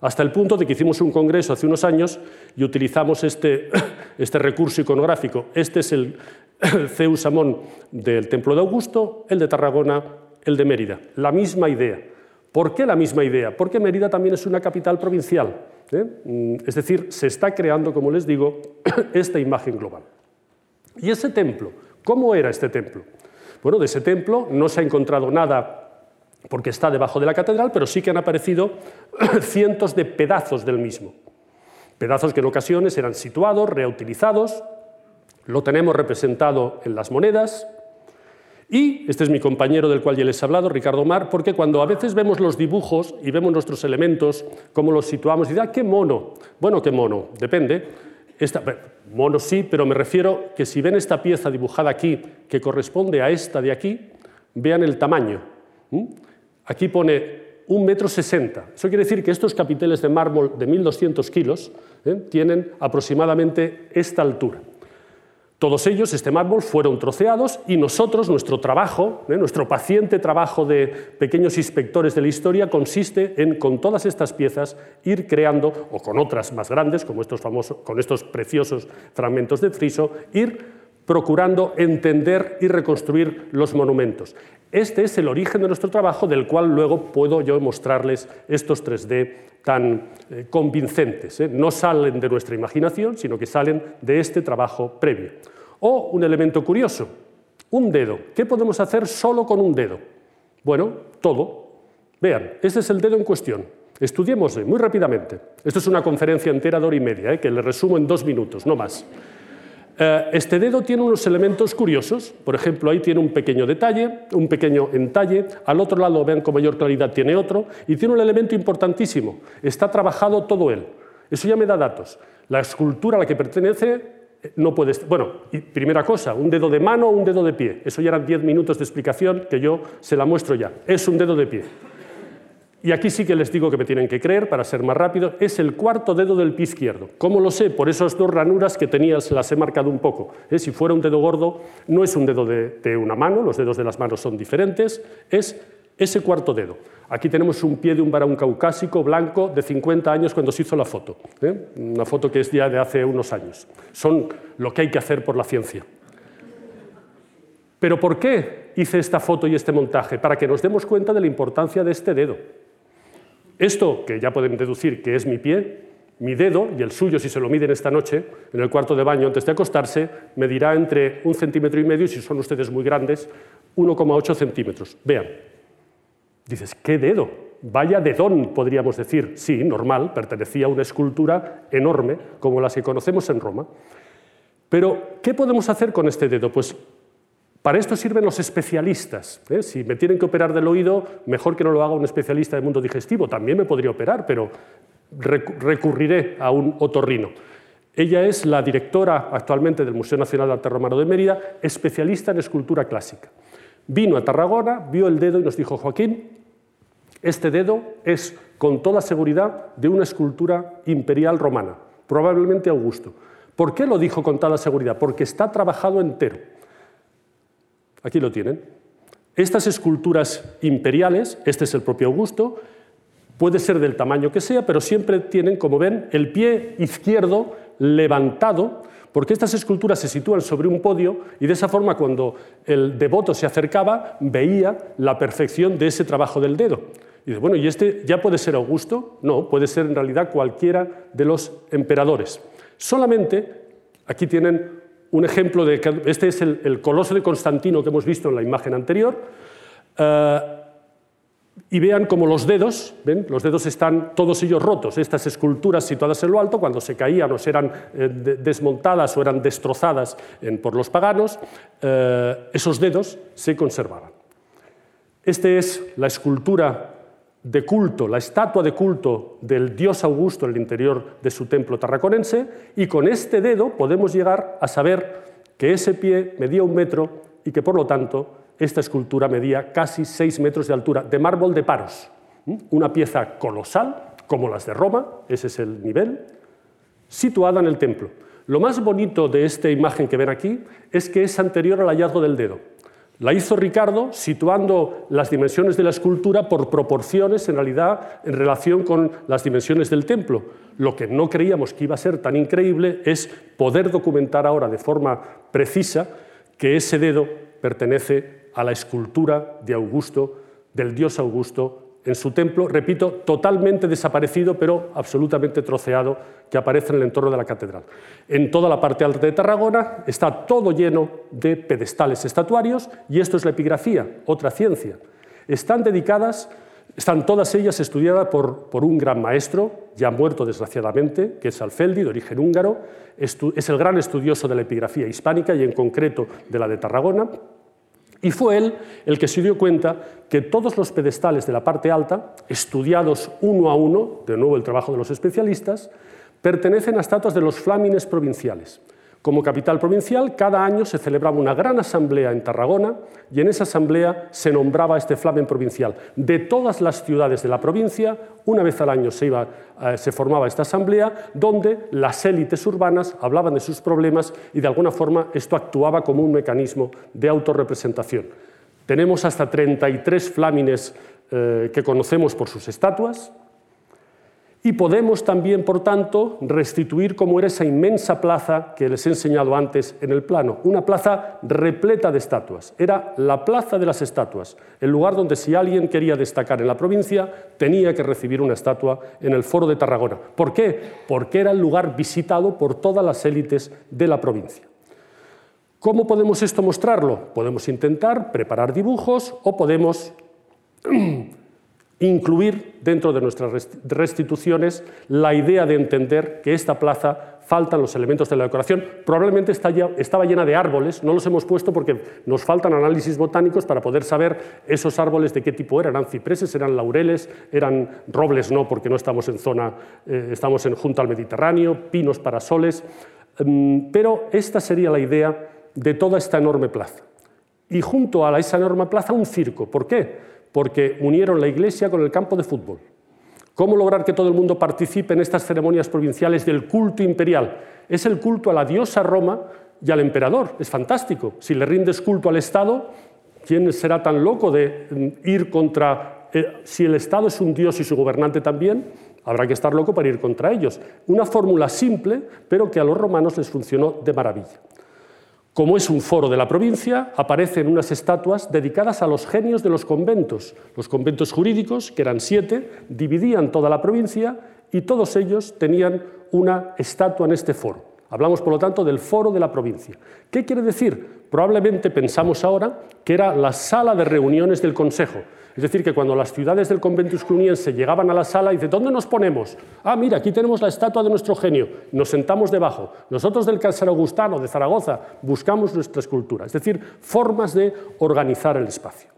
hasta el punto de que hicimos un congreso hace unos años y utilizamos este, este recurso iconográfico. Este es el, Zeus Amón del Templo de Augusto, el de Tarragona, el de Mérida. La misma idea. ¿Por qué la misma idea? Porque Mérida también es una capital provincial. ¿eh? Mm, es decir, se está creando, como les digo, esta imagen global. ¿Y ese templo? ¿Cómo era este templo? Bueno, de ese templo no se ha encontrado nada porque está debajo de la catedral, pero sí que han aparecido cientos de pedazos del mismo. Pedazos que en ocasiones eran situados, reutilizados, lo tenemos representado en las monedas, y este es mi compañero del cual ya les he hablado, Ricardo Mar, porque cuando a veces vemos los dibujos y vemos nuestros elementos, cómo los situamos, y dice, ah, qué mono. Bueno, qué mono, depende. Mono sí, pero me refiero que si ven esta pieza dibujada aquí, que corresponde a esta de aquí, vean el tamaño. Aquí pone un metro sesenta. Eso quiere decir que estos capiteles de mármol de 1.200 kilos ¿eh? tienen aproximadamente esta altura. Todos ellos, este mármol, fueron troceados y nosotros, nuestro trabajo, ¿eh? nuestro paciente trabajo de pequeños inspectores de la historia, consiste en, con todas estas piezas, ir creando, o con otras más grandes, como estos, famosos, con estos preciosos fragmentos de friso, ir procurando entender y reconstruir los monumentos. Este es el origen de nuestro trabajo, del cual luego puedo yo mostrarles estos 3D tan eh, convincentes. ¿eh? No salen de nuestra imaginación, sino que salen de este trabajo previo. O un elemento curioso, un dedo. ¿Qué podemos hacer solo con un dedo? Bueno, todo. Vean, este es el dedo en cuestión. Estudiémosle muy rápidamente. Esto es una conferencia entera de hora y media, ¿eh? que le resumo en dos minutos, no más. Eh, este dedo tiene unos elementos curiosos, por ejemplo, ahí tiene un pequeño detalle, un pequeño entalle, al otro lado, vean con mayor claridad, tiene otro, y tiene un elemento importantísimo, está trabajado todo él. Eso ya me da datos. La escultura a la que pertenece eh, no puede... Bueno, y primera cosa, un dedo de mano o un dedo de pie. Eso ya eran 10 minutos de explicación que yo se la muestro ya. Es un dedo de pie. Y aquí sí que les digo que me tienen que creer para ser más rápido, es el cuarto dedo del pie izquierdo. ¿Cómo lo sé? Por esas dos ranuras que tenía, las he marcado un poco. ¿Eh? Si fuera un dedo gordo, no es un dedo de, una mano, los dedos de las manos son diferentes, es ese cuarto dedo. Aquí tenemos un pie de un varón caucásico blanco de 50 años cuando se hizo la foto. ¿eh? Una foto que es ya de hace unos años. Son lo que hay que hacer por la ciencia. Pero ¿por qué hice esta foto y este montaje? Para que nos demos cuenta de la importancia de este dedo. Esto, que ya pueden deducir que es mi pie, mi dedo y el suyo, si se lo miden esta noche en el cuarto de baño antes de acostarse, medirá entre un centímetro y medio y si son ustedes muy grandes, 1,8 centímetros. Vean. Dices, ¿qué dedo? Vaya dedón, podríamos decir. Sí, normal, pertenecía a una escultura enorme como las que conocemos en Roma. Pero, ¿qué podemos hacer con este dedo? Pues para esto sirven los especialistas. ¿eh? Si me tienen que operar del oído, mejor que no lo haga un especialista de mundo digestivo. También me podría operar, pero recurriré a un otorrino. Ella es la directora actualmente del Museo Nacional de Arte Romano de Mérida, especialista en escultura clásica. Vino a Tarragona, vio el dedo y nos dijo, Joaquín, este dedo es con toda seguridad de una escultura imperial romana, probablemente Augusto. ¿Por qué lo dijo con toda seguridad? Porque está trabajado entero. Aquí lo tienen. Estas esculturas imperiales, este es el propio Augusto, puede ser del tamaño que sea, pero siempre tienen, como ven, el pie izquierdo levantado, porque estas esculturas se sitúan sobre un podio y de esa forma cuando el devoto se acercaba veía la perfección de ese trabajo del dedo. Y dice, bueno, ¿y este ya puede ser Augusto? No, puede ser en realidad cualquiera de los emperadores. Solamente aquí tienen un ejemplo de que este es el, coloso de Constantino que hemos visto en la imagen anterior. Eh, y vean cómo los dedos, ¿ven? los dedos están todos ellos rotos. Estas esculturas situadas en lo alto, cuando se caían o se eran eh, desmontadas o eran destrozadas por los paganos, eh, esos dedos se conservaban. Esta es la escultura de culto, la estatua de culto del dios Augusto en el interior de su templo tarraconense, y con este dedo podemos llegar a saber que ese pie medía un metro y que por lo tanto esta escultura medía casi seis metros de altura, de mármol de Paros, una pieza colosal, como las de Roma, ese es el nivel, situada en el templo. Lo más bonito de esta imagen que ven aquí es que es anterior al hallazgo del dedo. La hizo Ricardo situando las dimensiones de la escultura por proporciones, en realidad, en relación con las dimensiones del templo. Lo que no creíamos que iba a ser tan increíble es poder documentar ahora de forma precisa que ese dedo pertenece a la escultura de Augusto, del dios Augusto, en su templo, repito, totalmente desaparecido, pero absolutamente troceado, que aparece en el entorno de la catedral. En toda la parte alta de Tarragona está todo lleno de pedestales estatuarios y esto es la epigrafía, otra ciencia. Están dedicadas, están todas ellas estudiadas por, por un gran maestro, ya muerto desgraciadamente, que es Alfeldi, de origen húngaro, es el gran estudioso de la epigrafía hispánica y en concreto de la de Tarragona, y fue él el que se dio cuenta que todos los pedestales de la parte alta, estudiados uno a uno, de nuevo el trabajo de los especialistas, pertenecen a estatuas de los flámines provinciales. Como capital provincial, cada año se celebraba una gran asamblea en Tarragona y en esa asamblea se nombraba este flamen provincial. De todas las ciudades de la provincia, una vez al año se, eh, se formaba esta asamblea donde las élites urbanas hablaban de sus problemas y de alguna forma esto actuaba como un mecanismo de autorrepresentación. Tenemos hasta 33 flámines eh, que conocemos por sus estatuas, y podemos también, por tanto, restituir cómo era esa inmensa plaza que les he enseñado antes en el plano, una plaza repleta de estatuas. Era la plaza de las estatuas, el lugar donde si alguien quería destacar en la provincia tenía que recibir una estatua en el foro de Tarragona. ¿Por qué? Porque era el lugar visitado por todas las élites de la provincia. ¿Cómo podemos esto mostrarlo? Podemos intentar preparar dibujos o podemos incluir dentro de nuestras restituciones la idea de entender que esta plaza faltan los elementos de la decoración. Probablemente estaba llena de árboles, no los hemos puesto porque nos faltan análisis botánicos para poder saber esos árboles de qué tipo eran. ¿Eran cipreses, eran laureles, eran robles? No, porque no estamos en zona, eh, estamos en, junto al Mediterráneo, pinos, parasoles. Mm, pero esta sería la idea de toda esta enorme plaza. Y junto a esa enorme plaza un circo. ¿Por qué? Porque unieron la iglesia con el campo de fútbol. ¿Cómo lograr que todo el mundo participe en estas ceremonias provinciales del culto imperial? Es el culto a la diosa Roma y al emperador. Es fantástico. Si le rindes culto al Estado, ¿quién será tan loco de mm, ir contra... Eh, si el Estado es un dios y su gobernante también, habrá que estar loco para ir contra ellos. Una fórmula simple, pero que a los romanos les funcionó de maravilla. Como es un foro de la provincia, aparecen unas estatuas dedicadas a los genios de los conventos. Los conventos jurídicos, que eran siete, dividían toda la provincia y todos ellos tenían una estatua en este foro. Hablamos, por lo tanto, del foro de la provincia. ¿Qué quiere decir? Probablemente pensamos ahora que era la sala de reuniones del Consejo. Es decir, que cuando las ciudades del convento cluniense llegaban a la sala, y dice, ¿dónde nos ponemos? Ah, mira, aquí tenemos la estatua de nuestro genio, nos sentamos debajo. Nosotros del Cásar Augustano, de Zaragoza, buscamos nuestra escultura. Es decir, formas de organizar el espacio.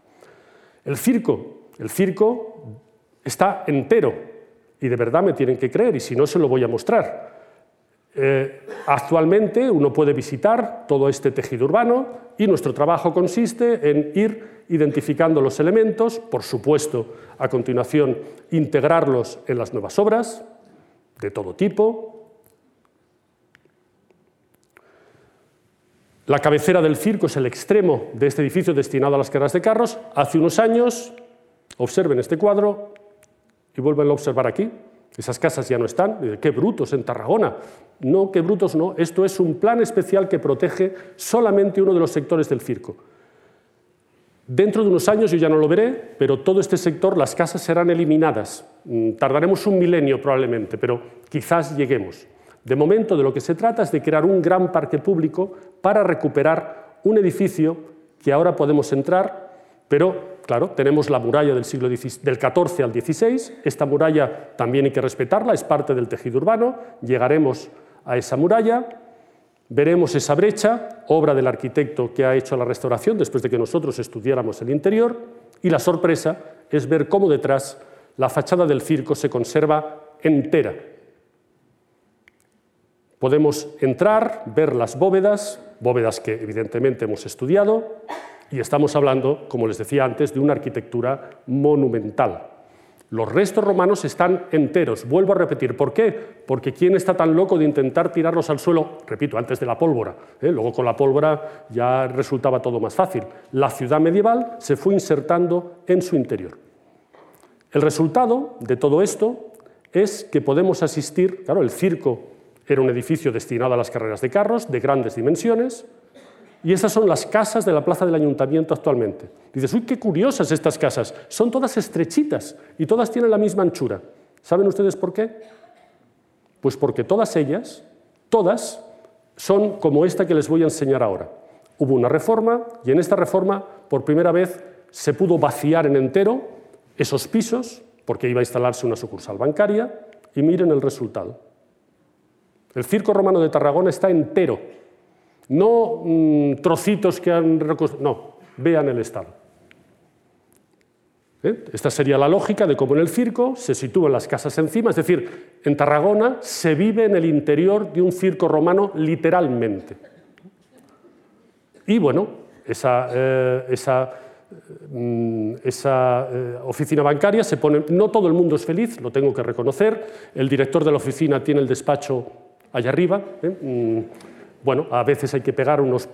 El circo, el circo está entero, y de verdad me tienen que creer, y si no se lo voy a mostrar. Eh, actualmente uno puede visitar todo este tejido urbano y nuestro trabajo consiste en ir identificando los elementos, por supuesto, a continuación integrarlos en las nuevas obras de todo tipo. La cabecera del circo es el extremo de este edificio destinado a las carreras de carros. Hace unos años, observen este cuadro y vuelven a observar aquí, esas casas ya no están. ¡Qué brutos en Tarragona! No, qué brutos no. Esto es un plan especial que protege solamente uno de los sectores del circo. Dentro de unos años, yo ya no lo veré, pero todo este sector, las casas serán eliminadas. Mm, tardaremos un milenio probablemente, pero quizás lleguemos. De momento, de lo que se trata es de crear un gran parque público para recuperar un edificio que ahora podemos entrar, pero Claro, tenemos la muralla del siglo del XIV al XVI, esta muralla también hay que respetarla, es parte del tejido urbano, llegaremos a esa muralla, veremos esa brecha, obra del arquitecto que ha hecho la restauración después de que nosotros estudiáramos el interior, y la sorpresa es ver cómo detrás la fachada del circo se conserva entera. Podemos entrar, ver las bóvedas, bóvedas que evidentemente hemos estudiado, y estamos hablando, como les decía antes, de una arquitectura monumental. Los restos romanos están enteros. Vuelvo a repetir, ¿por qué? Porque ¿quién está tan loco de intentar tirarlos al suelo? Repito, antes de la pólvora. ¿eh? Luego con la pólvora ya resultaba todo más fácil. La ciudad medieval se fue insertando en su interior. El resultado de todo esto es que podemos asistir, claro, el circo era un edificio destinado a las carreras de carros de grandes dimensiones, y estas son las casas de la plaza del ayuntamiento actualmente. Dices, uy, qué curiosas estas casas. Son todas estrechitas y todas tienen la misma anchura. ¿Saben ustedes por qué? Pues porque todas ellas, todas, son como esta que les voy a enseñar ahora. Hubo una reforma y en esta reforma, por primera vez, se pudo vaciar en entero esos pisos, porque iba a instalarse una sucursal bancaria, y miren el resultado. El Circo Romano de Tarragona está entero, no mm, trocitos que han reconstruido, no, vean el estado. ¿Eh? Esta sería la lógica de cómo en el circo se sitúan las casas encima, es decir, en Tarragona se vive en el interior de un circo romano literalmente. Y bueno, esa, eh, mm, eh, oficina bancaria se pone, no todo el mundo es feliz, lo tengo que reconocer, el director de la oficina tiene el despacho allá arriba, mm, bueno, a veces hay que pegar unos,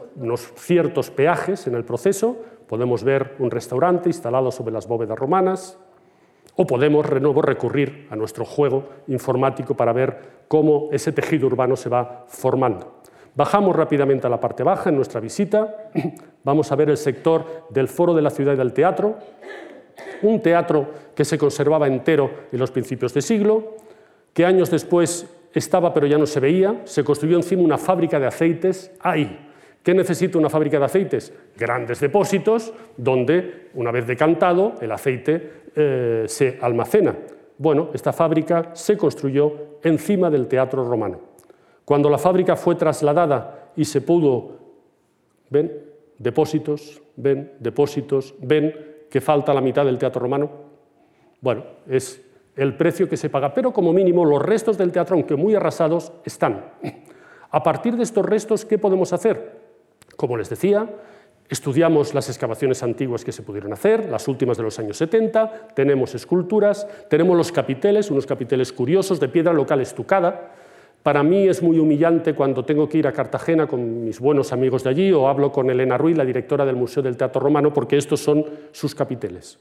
ciertos peajes en el proceso. Podemos ver un restaurante instalado sobre las bóvedas romanas, o podemos de recurrir a nuestro juego informático para ver cómo ese tejido urbano se va formando. Bajamos rápidamente a la parte baja en nuestra visita. Vamos a ver el sector del Foro de la Ciudad y del Teatro, un teatro que se conservaba entero en los principios de siglo, que años después estaba pero ya no se veía, se construyó encima una fábrica de aceites ahí. ¿Qué necesita una fábrica de aceites? Grandes depósitos donde, una vez decantado, el aceite eh, se almacena. Bueno, esta fábrica se construyó encima del teatro romano. Cuando la fábrica fue trasladada y se pudo, ven, depósitos, ven, depósitos, ven que falta la mitad del teatro romano. Bueno, es el precio que se paga, pero como mínimo los restos del teatro, aunque muy arrasados, están. A partir de estos restos, ¿qué podemos hacer? Como les decía, estudiamos las excavaciones antiguas que se pudieron hacer, las últimas de los años 70, tenemos esculturas, tenemos los capiteles, unos capiteles curiosos de piedra local estucada. Para mí es muy humillante cuando tengo que ir a Cartagena con mis buenos amigos de allí o hablo con Elena Ruiz, la directora del Museo del Teatro Romano, porque estos son sus capiteles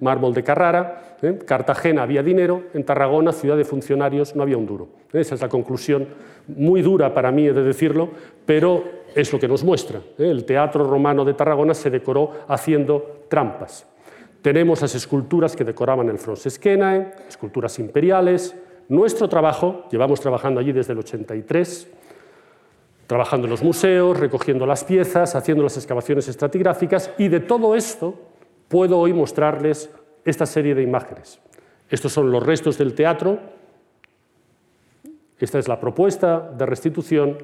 mármol de Carrara, ¿eh? Cartagena había dinero, en Tarragona, ciudad de funcionarios, no había un duro. Esa es la conclusión, muy dura para mí de decirlo, pero es lo que nos muestra. ¿eh? El teatro romano de Tarragona se decoró haciendo trampas. Tenemos las esculturas que decoraban el Fronsesquenae, esculturas imperiales. Nuestro trabajo, llevamos trabajando allí desde el 83, trabajando en los museos, recogiendo las piezas, haciendo las excavaciones estratigráficas, y de todo esto puedo hoy mostrarles esta serie de imágenes. Estos son los restos del teatro, esta es la propuesta de restitución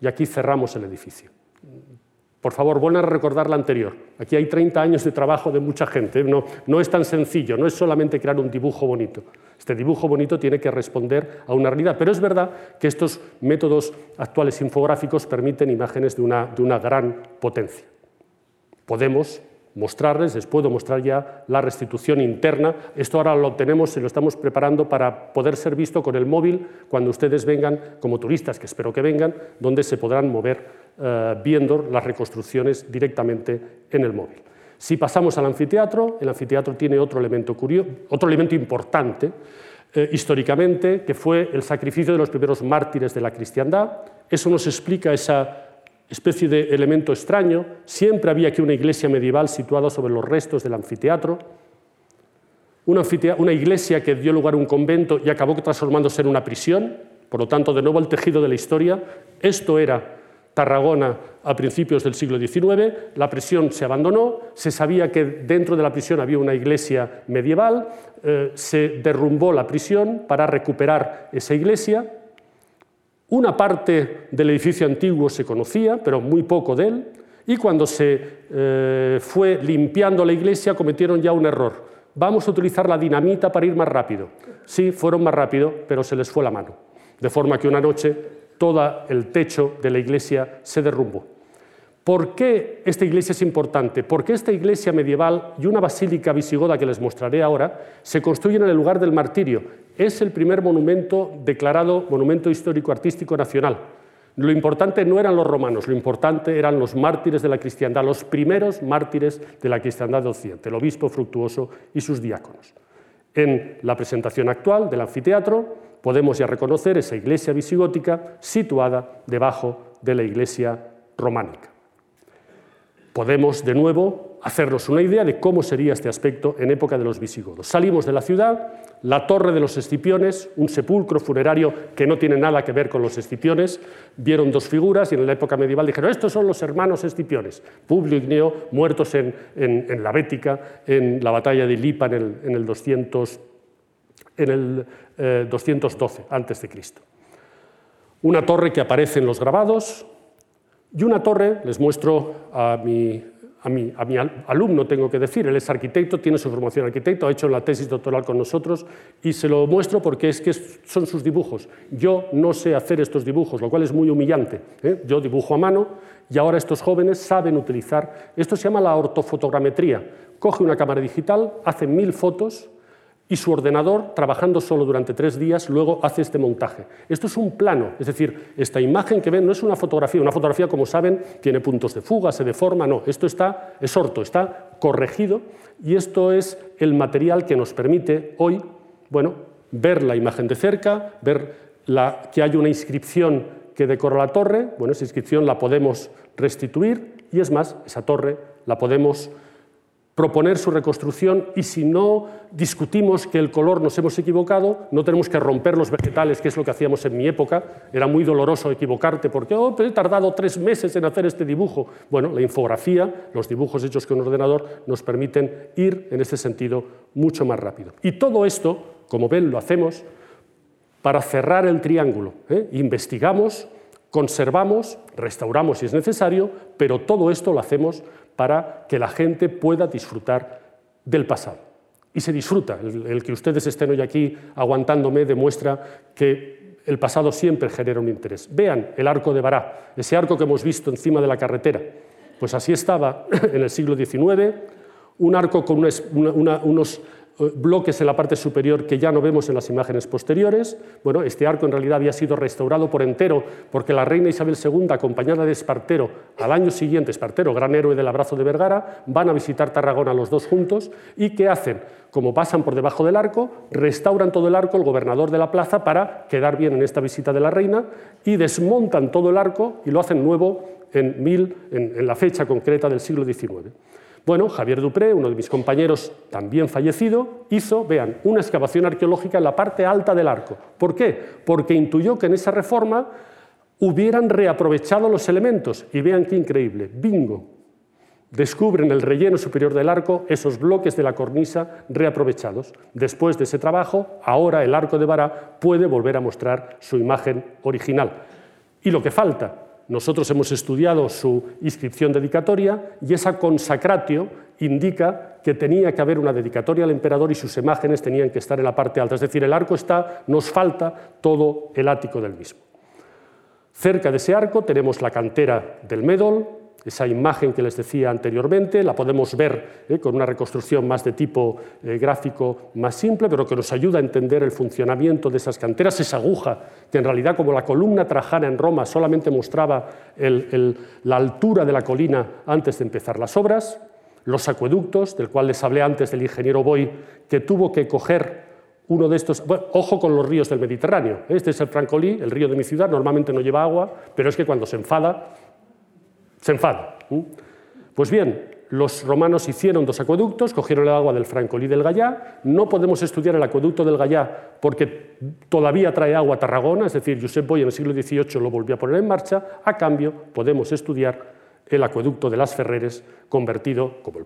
y aquí cerramos el edificio. Por favor, vuelvan a recordar la anterior. Aquí hay 30 años de trabajo de mucha gente. No, no es tan sencillo, no es solamente crear un dibujo bonito. Este dibujo bonito tiene que responder a una realidad. Pero es verdad que estos métodos actuales infográficos permiten imágenes de una, de una gran potencia. Podemos mostrarles, les puedo mostrar ya la restitución interna. Esto ahora lo tenemos y lo estamos preparando para poder ser visto con el móvil cuando ustedes vengan como turistas, que espero que vengan, donde se podrán mover eh, viendo las reconstrucciones directamente en el móvil. Si pasamos al anfiteatro, el anfiteatro tiene otro elemento, curioso, otro elemento importante eh, históricamente, que fue el sacrificio de los primeros mártires de la cristiandad. Eso nos explica esa especie de elemento extraño. Siempre había aquí una iglesia medieval situada sobre los restos del anfiteatro. Una, iglesia que dio lugar a un convento y acabó transformándose en una prisión. Por lo tanto, de nuevo el tejido de la historia. Esto era Tarragona a principios del siglo XIX, la prisión se abandonó, se sabía que dentro de la prisión había una iglesia medieval, eh, se derrumbó la prisión para recuperar esa iglesia, una parte del edificio antiguo se conocía, pero muy poco de él, y cuando se eh, fue limpiando la iglesia cometieron ya un error. Vamos a utilizar la dinamita para ir más rápido. Sí, fueron más rápido, pero se les fue la mano. De forma que una noche todo el techo de la iglesia se derrumbó. ¿Por qué esta iglesia es importante? Porque esta iglesia medieval y una basílica visigoda que les mostraré ahora se construyen en el lugar del martirio. Es el primer monumento declarado monumento histórico-artístico nacional. Lo importante no eran los romanos, lo importante eran los mártires de la cristiandad, los primeros mártires de la cristiandad de Occidente, el obispo fructuoso y sus diáconos. En la presentación actual del anfiteatro podemos ya reconocer esa iglesia visigótica situada debajo de la iglesia románica podemos de nuevo hacernos una idea de cómo sería este aspecto en época de los visigodos. Salimos de la ciudad, la torre de los Escipiones, un sepulcro funerario que no tiene nada que ver con los Escipiones, vieron dos figuras y en la época medieval dijeron, estos son los hermanos Escipiones, Publio y Gneo, muertos en, la Bética, en la batalla de Lipa en el, en el, 200, en el 212 a.C. Una torre que aparece en los grabados, y una torre, les muestro a mi, a mi, a mi, alumno, tengo que decir, él es arquitecto, tiene su formación arquitecto, ha hecho la tesis doctoral con nosotros y se lo muestro porque es que son sus dibujos. Yo no sé hacer estos dibujos, lo cual es muy humillante. ¿eh? Yo dibujo a mano y ahora estos jóvenes saben utilizar, esto se llama la ortofotogrametría. Coge una cámara digital, hace mil fotos, y su ordenador, trabajando solo durante tres días, luego hace este montaje. Esto es un plano, es decir, esta imagen que ven no es una fotografía. Una fotografía, como saben, tiene puntos de fuga, se deforma, no. Esto está, es orto, está corregido y esto es el material que nos permite hoy, bueno, ver la imagen de cerca, ver que hay una inscripción que decora la torre. Bueno, esa inscripción la podemos restituir y es más, esa torre la podemos proponer su reconstrucción y si no discutimos que el color nos hemos equivocado, no tenemos que romper los vegetales, que es lo que hacíamos en mi época. Era muy doloroso equivocarte porque oh, he tardado tres meses en hacer este dibujo. Bueno, la infografía, los dibujos hechos con un ordenador, nos permiten ir en este sentido mucho más rápido. Y todo esto, como ven, lo hacemos para cerrar el triángulo. ¿eh? Investigamos, conservamos, restauramos si es necesario, pero todo esto lo hacemos para que la gente pueda disfrutar del pasado. Y se disfruta. El, que ustedes estén hoy aquí aguantándome demuestra que el pasado siempre genera un interés. Vean el arco de Bará, ese arco que hemos visto encima de la carretera. Pues así estaba en el siglo XIX, un arco con unos bloques en la parte superior que ya no vemos en las imágenes posteriores. Bueno, este arco en realidad había sido restaurado por entero porque la reina Isabel II, acompañada de Espartero, al año siguiente, Espartero, gran héroe del abrazo de Vergara, van a visitar Tarragona los dos juntos y ¿qué hacen? Como pasan por debajo del arco, restauran todo el arco el gobernador de la plaza para quedar bien en esta visita de la reina y desmontan todo el arco y lo hacen nuevo en, mil, en la fecha concreta del siglo XIX. Bueno, Javier Dupré, uno de mis compañeros también fallecido, hizo, vean, una excavación arqueológica en la parte alta del arco. ¿Por qué? Porque intuyó que en esa reforma hubieran reaprovechado los elementos. Y vean qué increíble, bingo. Descubren el relleno superior del arco, esos bloques de la cornisa reaprovechados. Después de ese trabajo, ahora el arco de Bará puede volver a mostrar su imagen original. Y lo que falta, nosotros hemos estudiado su inscripción dedicatoria y esa consacratio indica que tenía que haber una dedicatoria al emperador y sus imágenes tenían que estar en la parte alta. Es decir, el arco está, nos falta todo el ático del mismo. Cerca de ese arco tenemos la cantera del Médol, esa imagen que les decía anteriormente, la podemos ver eh, con una reconstrucción más de tipo eh, gráfico más simple, pero que nos ayuda a entender el funcionamiento de esas canteras, esa aguja que en realidad como la columna trajana en Roma solamente mostraba la altura de la colina antes de empezar las obras, los acueductos, del cual les hablé antes del ingeniero Boy, que tuvo que coger uno de estos, ojo con los ríos del Mediterráneo, este es el Francolí, el río de mi ciudad, normalmente no lleva agua, pero es que cuando se enfada se enfada. Pues bien, los romanos hicieron dos acueductos, cogieron el agua del Francolí del Gallá. No podemos estudiar el acueducto del Gallá porque todavía trae agua a Tarragona, es decir, Josep Boy en el siglo XVIII lo volvió a poner en marcha. A cambio, podemos estudiar el acueducto de las Ferreres convertido como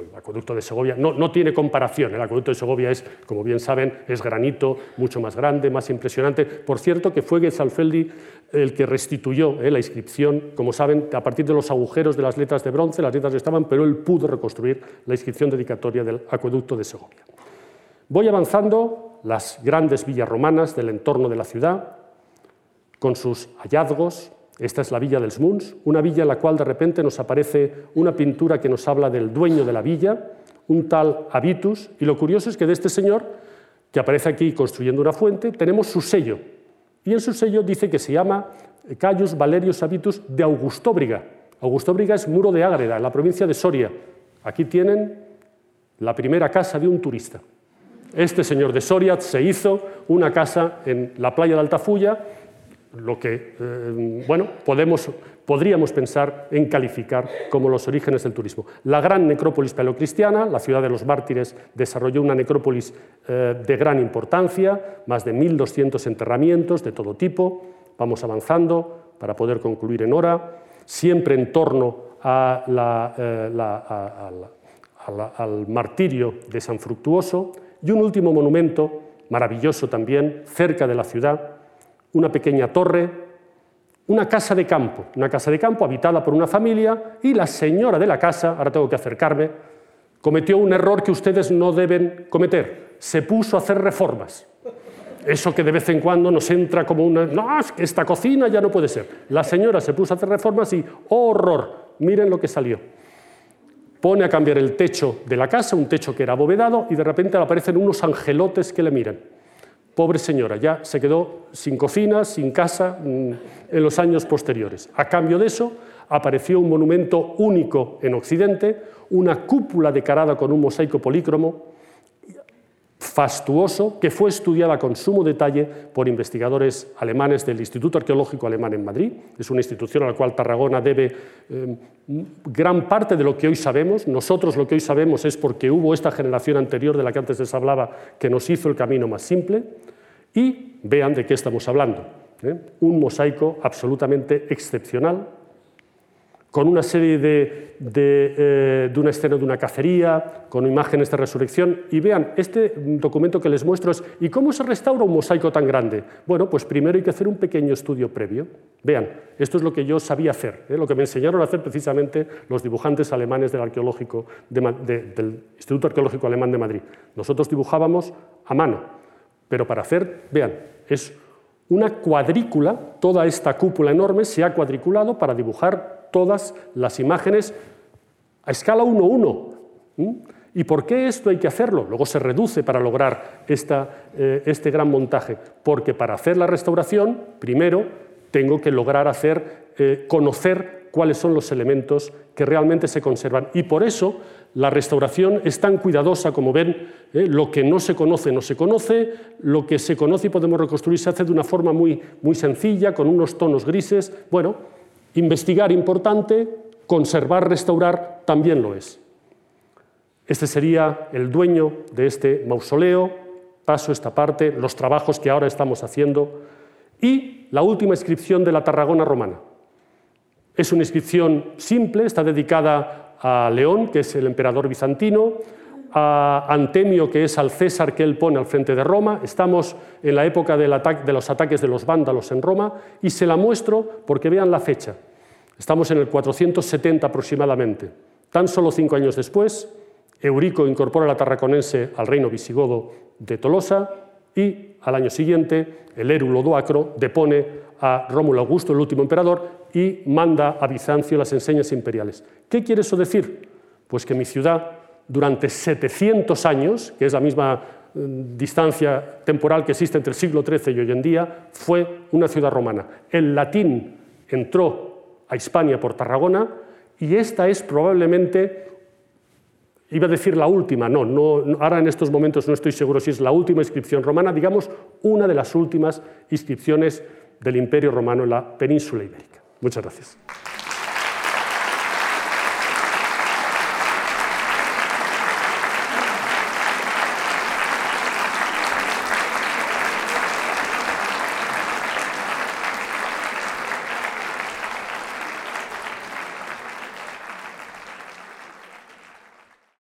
el, acueducto de Segovia. No, no, tiene comparación, el acueducto de Segovia es, como bien saben, es granito, mucho más grande, más impresionante. Por cierto, que fue Gesalfeldi el que restituyó eh, la inscripción, como saben, a partir de los agujeros de las letras de bronce, las letras estaban, pero él pudo reconstruir la inscripción dedicatoria del acueducto de Segovia. Voy avanzando las grandes villas romanas del entorno de la ciudad, con sus hallazgos, Esta es la villa del Smuns, una villa en la cual de repente nos aparece una pintura que nos habla del dueño de la villa, un tal Habitus, y lo curioso es que de este señor, que aparece aquí construyendo una fuente, tenemos su sello. Y en su sello dice que se llama Caius Valerius Habitus de Augustóbriga. Augustóbriga es muro de Ágreda, en la provincia de Soria. Aquí tienen la primera casa de un turista. Este señor de Soria se hizo una casa en la playa de Altafulla lo que eh, bueno, podríamos pensar en calificar como los orígenes del turismo. La gran necrópolis paleocristiana, la ciudad de los mártires, desarrolló una necrópolis eh, de gran importancia, más de 1.200 enterramientos de todo tipo. Vamos avanzando para poder concluir en hora, siempre en torno eh, al martirio de San Fructuoso y un último monumento maravilloso también, cerca de la ciudad, una pequeña torre, una casa de campo, una casa de campo habitada por una familia y la señora de la casa, ahora tengo que acercarme, cometió un error que ustedes no deben cometer, se puso a hacer reformas. Eso que de vez en cuando nos entra como una... No, esta cocina ya no puede ser. La señora se puso a hacer reformas y horror, miren lo que salió. Pone a cambiar el techo de la casa, un techo que era abovedado, y de repente aparecen unos angelotes que le miran. Pobre señora, ya se quedó sin cocina, sin casa mm, en los años posteriores. A cambio de eso, apareció un monumento único en Occidente, una cúpula decorada con un mosaico polícromo, fastuoso, que fue estudiada con sumo detalle por investigadores alemanes del Instituto Arqueológico Alemán en Madrid. Es una institución a la cual Tarragona debe eh, gran parte de lo que hoy sabemos. Nosotros lo que hoy sabemos es porque hubo esta generación anterior de la que antes les hablaba que nos hizo el camino más simple. Y vean de qué estamos hablando. ¿eh? Un mosaico absolutamente excepcional, con una serie de, eh, de, una escena de una cacería, con imágenes de resurrección. Y vean, este documento que les muestro es ¿y cómo se restaura un mosaico tan grande? Bueno, pues primero hay que hacer un pequeño estudio previo. Vean, esto es lo que yo sabía hacer, ¿eh? lo que me enseñaron a hacer precisamente los dibujantes alemanes del, arqueológico del Instituto Arqueológico Alemán de Madrid. Nosotros dibujábamos a mano, pero para hacer, vean, es una cuadrícula, toda esta cúpula enorme se ha cuadriculado para dibujar todas las imágenes a escala 1-1. ¿Y por qué esto hay que hacerlo? Luego se reduce para lograr eh, este gran montaje, porque para hacer la restauración, primero tengo que lograr hacer, eh, conocer cuáles son los elementos que realmente se conservan. Y por eso la restauración es tan cuidadosa como ven, ¿eh? lo que no se conoce no se conoce, lo que se conoce y podemos reconstruir se hace de una forma muy, muy sencilla, con unos tonos grises. Bueno, investigar importante, conservar, restaurar también lo es. Este sería el dueño de este mausoleo, paso esta parte, los trabajos que ahora estamos haciendo, y la última inscripción de la Tarragona romana. Es una inscripción simple, está dedicada a León, que es el emperador bizantino, a Antemio, que es al César que él pone al frente de Roma. Estamos en la época de los ataques de los vándalos en Roma y se la muestro porque vean la fecha. Estamos en el 470 aproximadamente. Tan solo cinco años después, Eurico incorpora la Tarraconense al reino visigodo de Tolosa y al año siguiente el Érulo Doacro depone a Rómulo Augusto, el último emperador, y manda a Bizancio las enseñas imperiales. ¿Qué quiere eso decir? Pues que mi ciudad, durante 700 años, que es la misma mm, distancia temporal que existe entre el siglo XIII y hoy en día, fue una ciudad romana. El latín entró a Hispania por Tarragona y esta es probablemente, iba a decir la última, no, no, ahora en estos momentos no estoy seguro si es la última inscripción romana, digamos una de las últimas inscripciones del Imperio Romano en la península ibérica. Muchas gracias.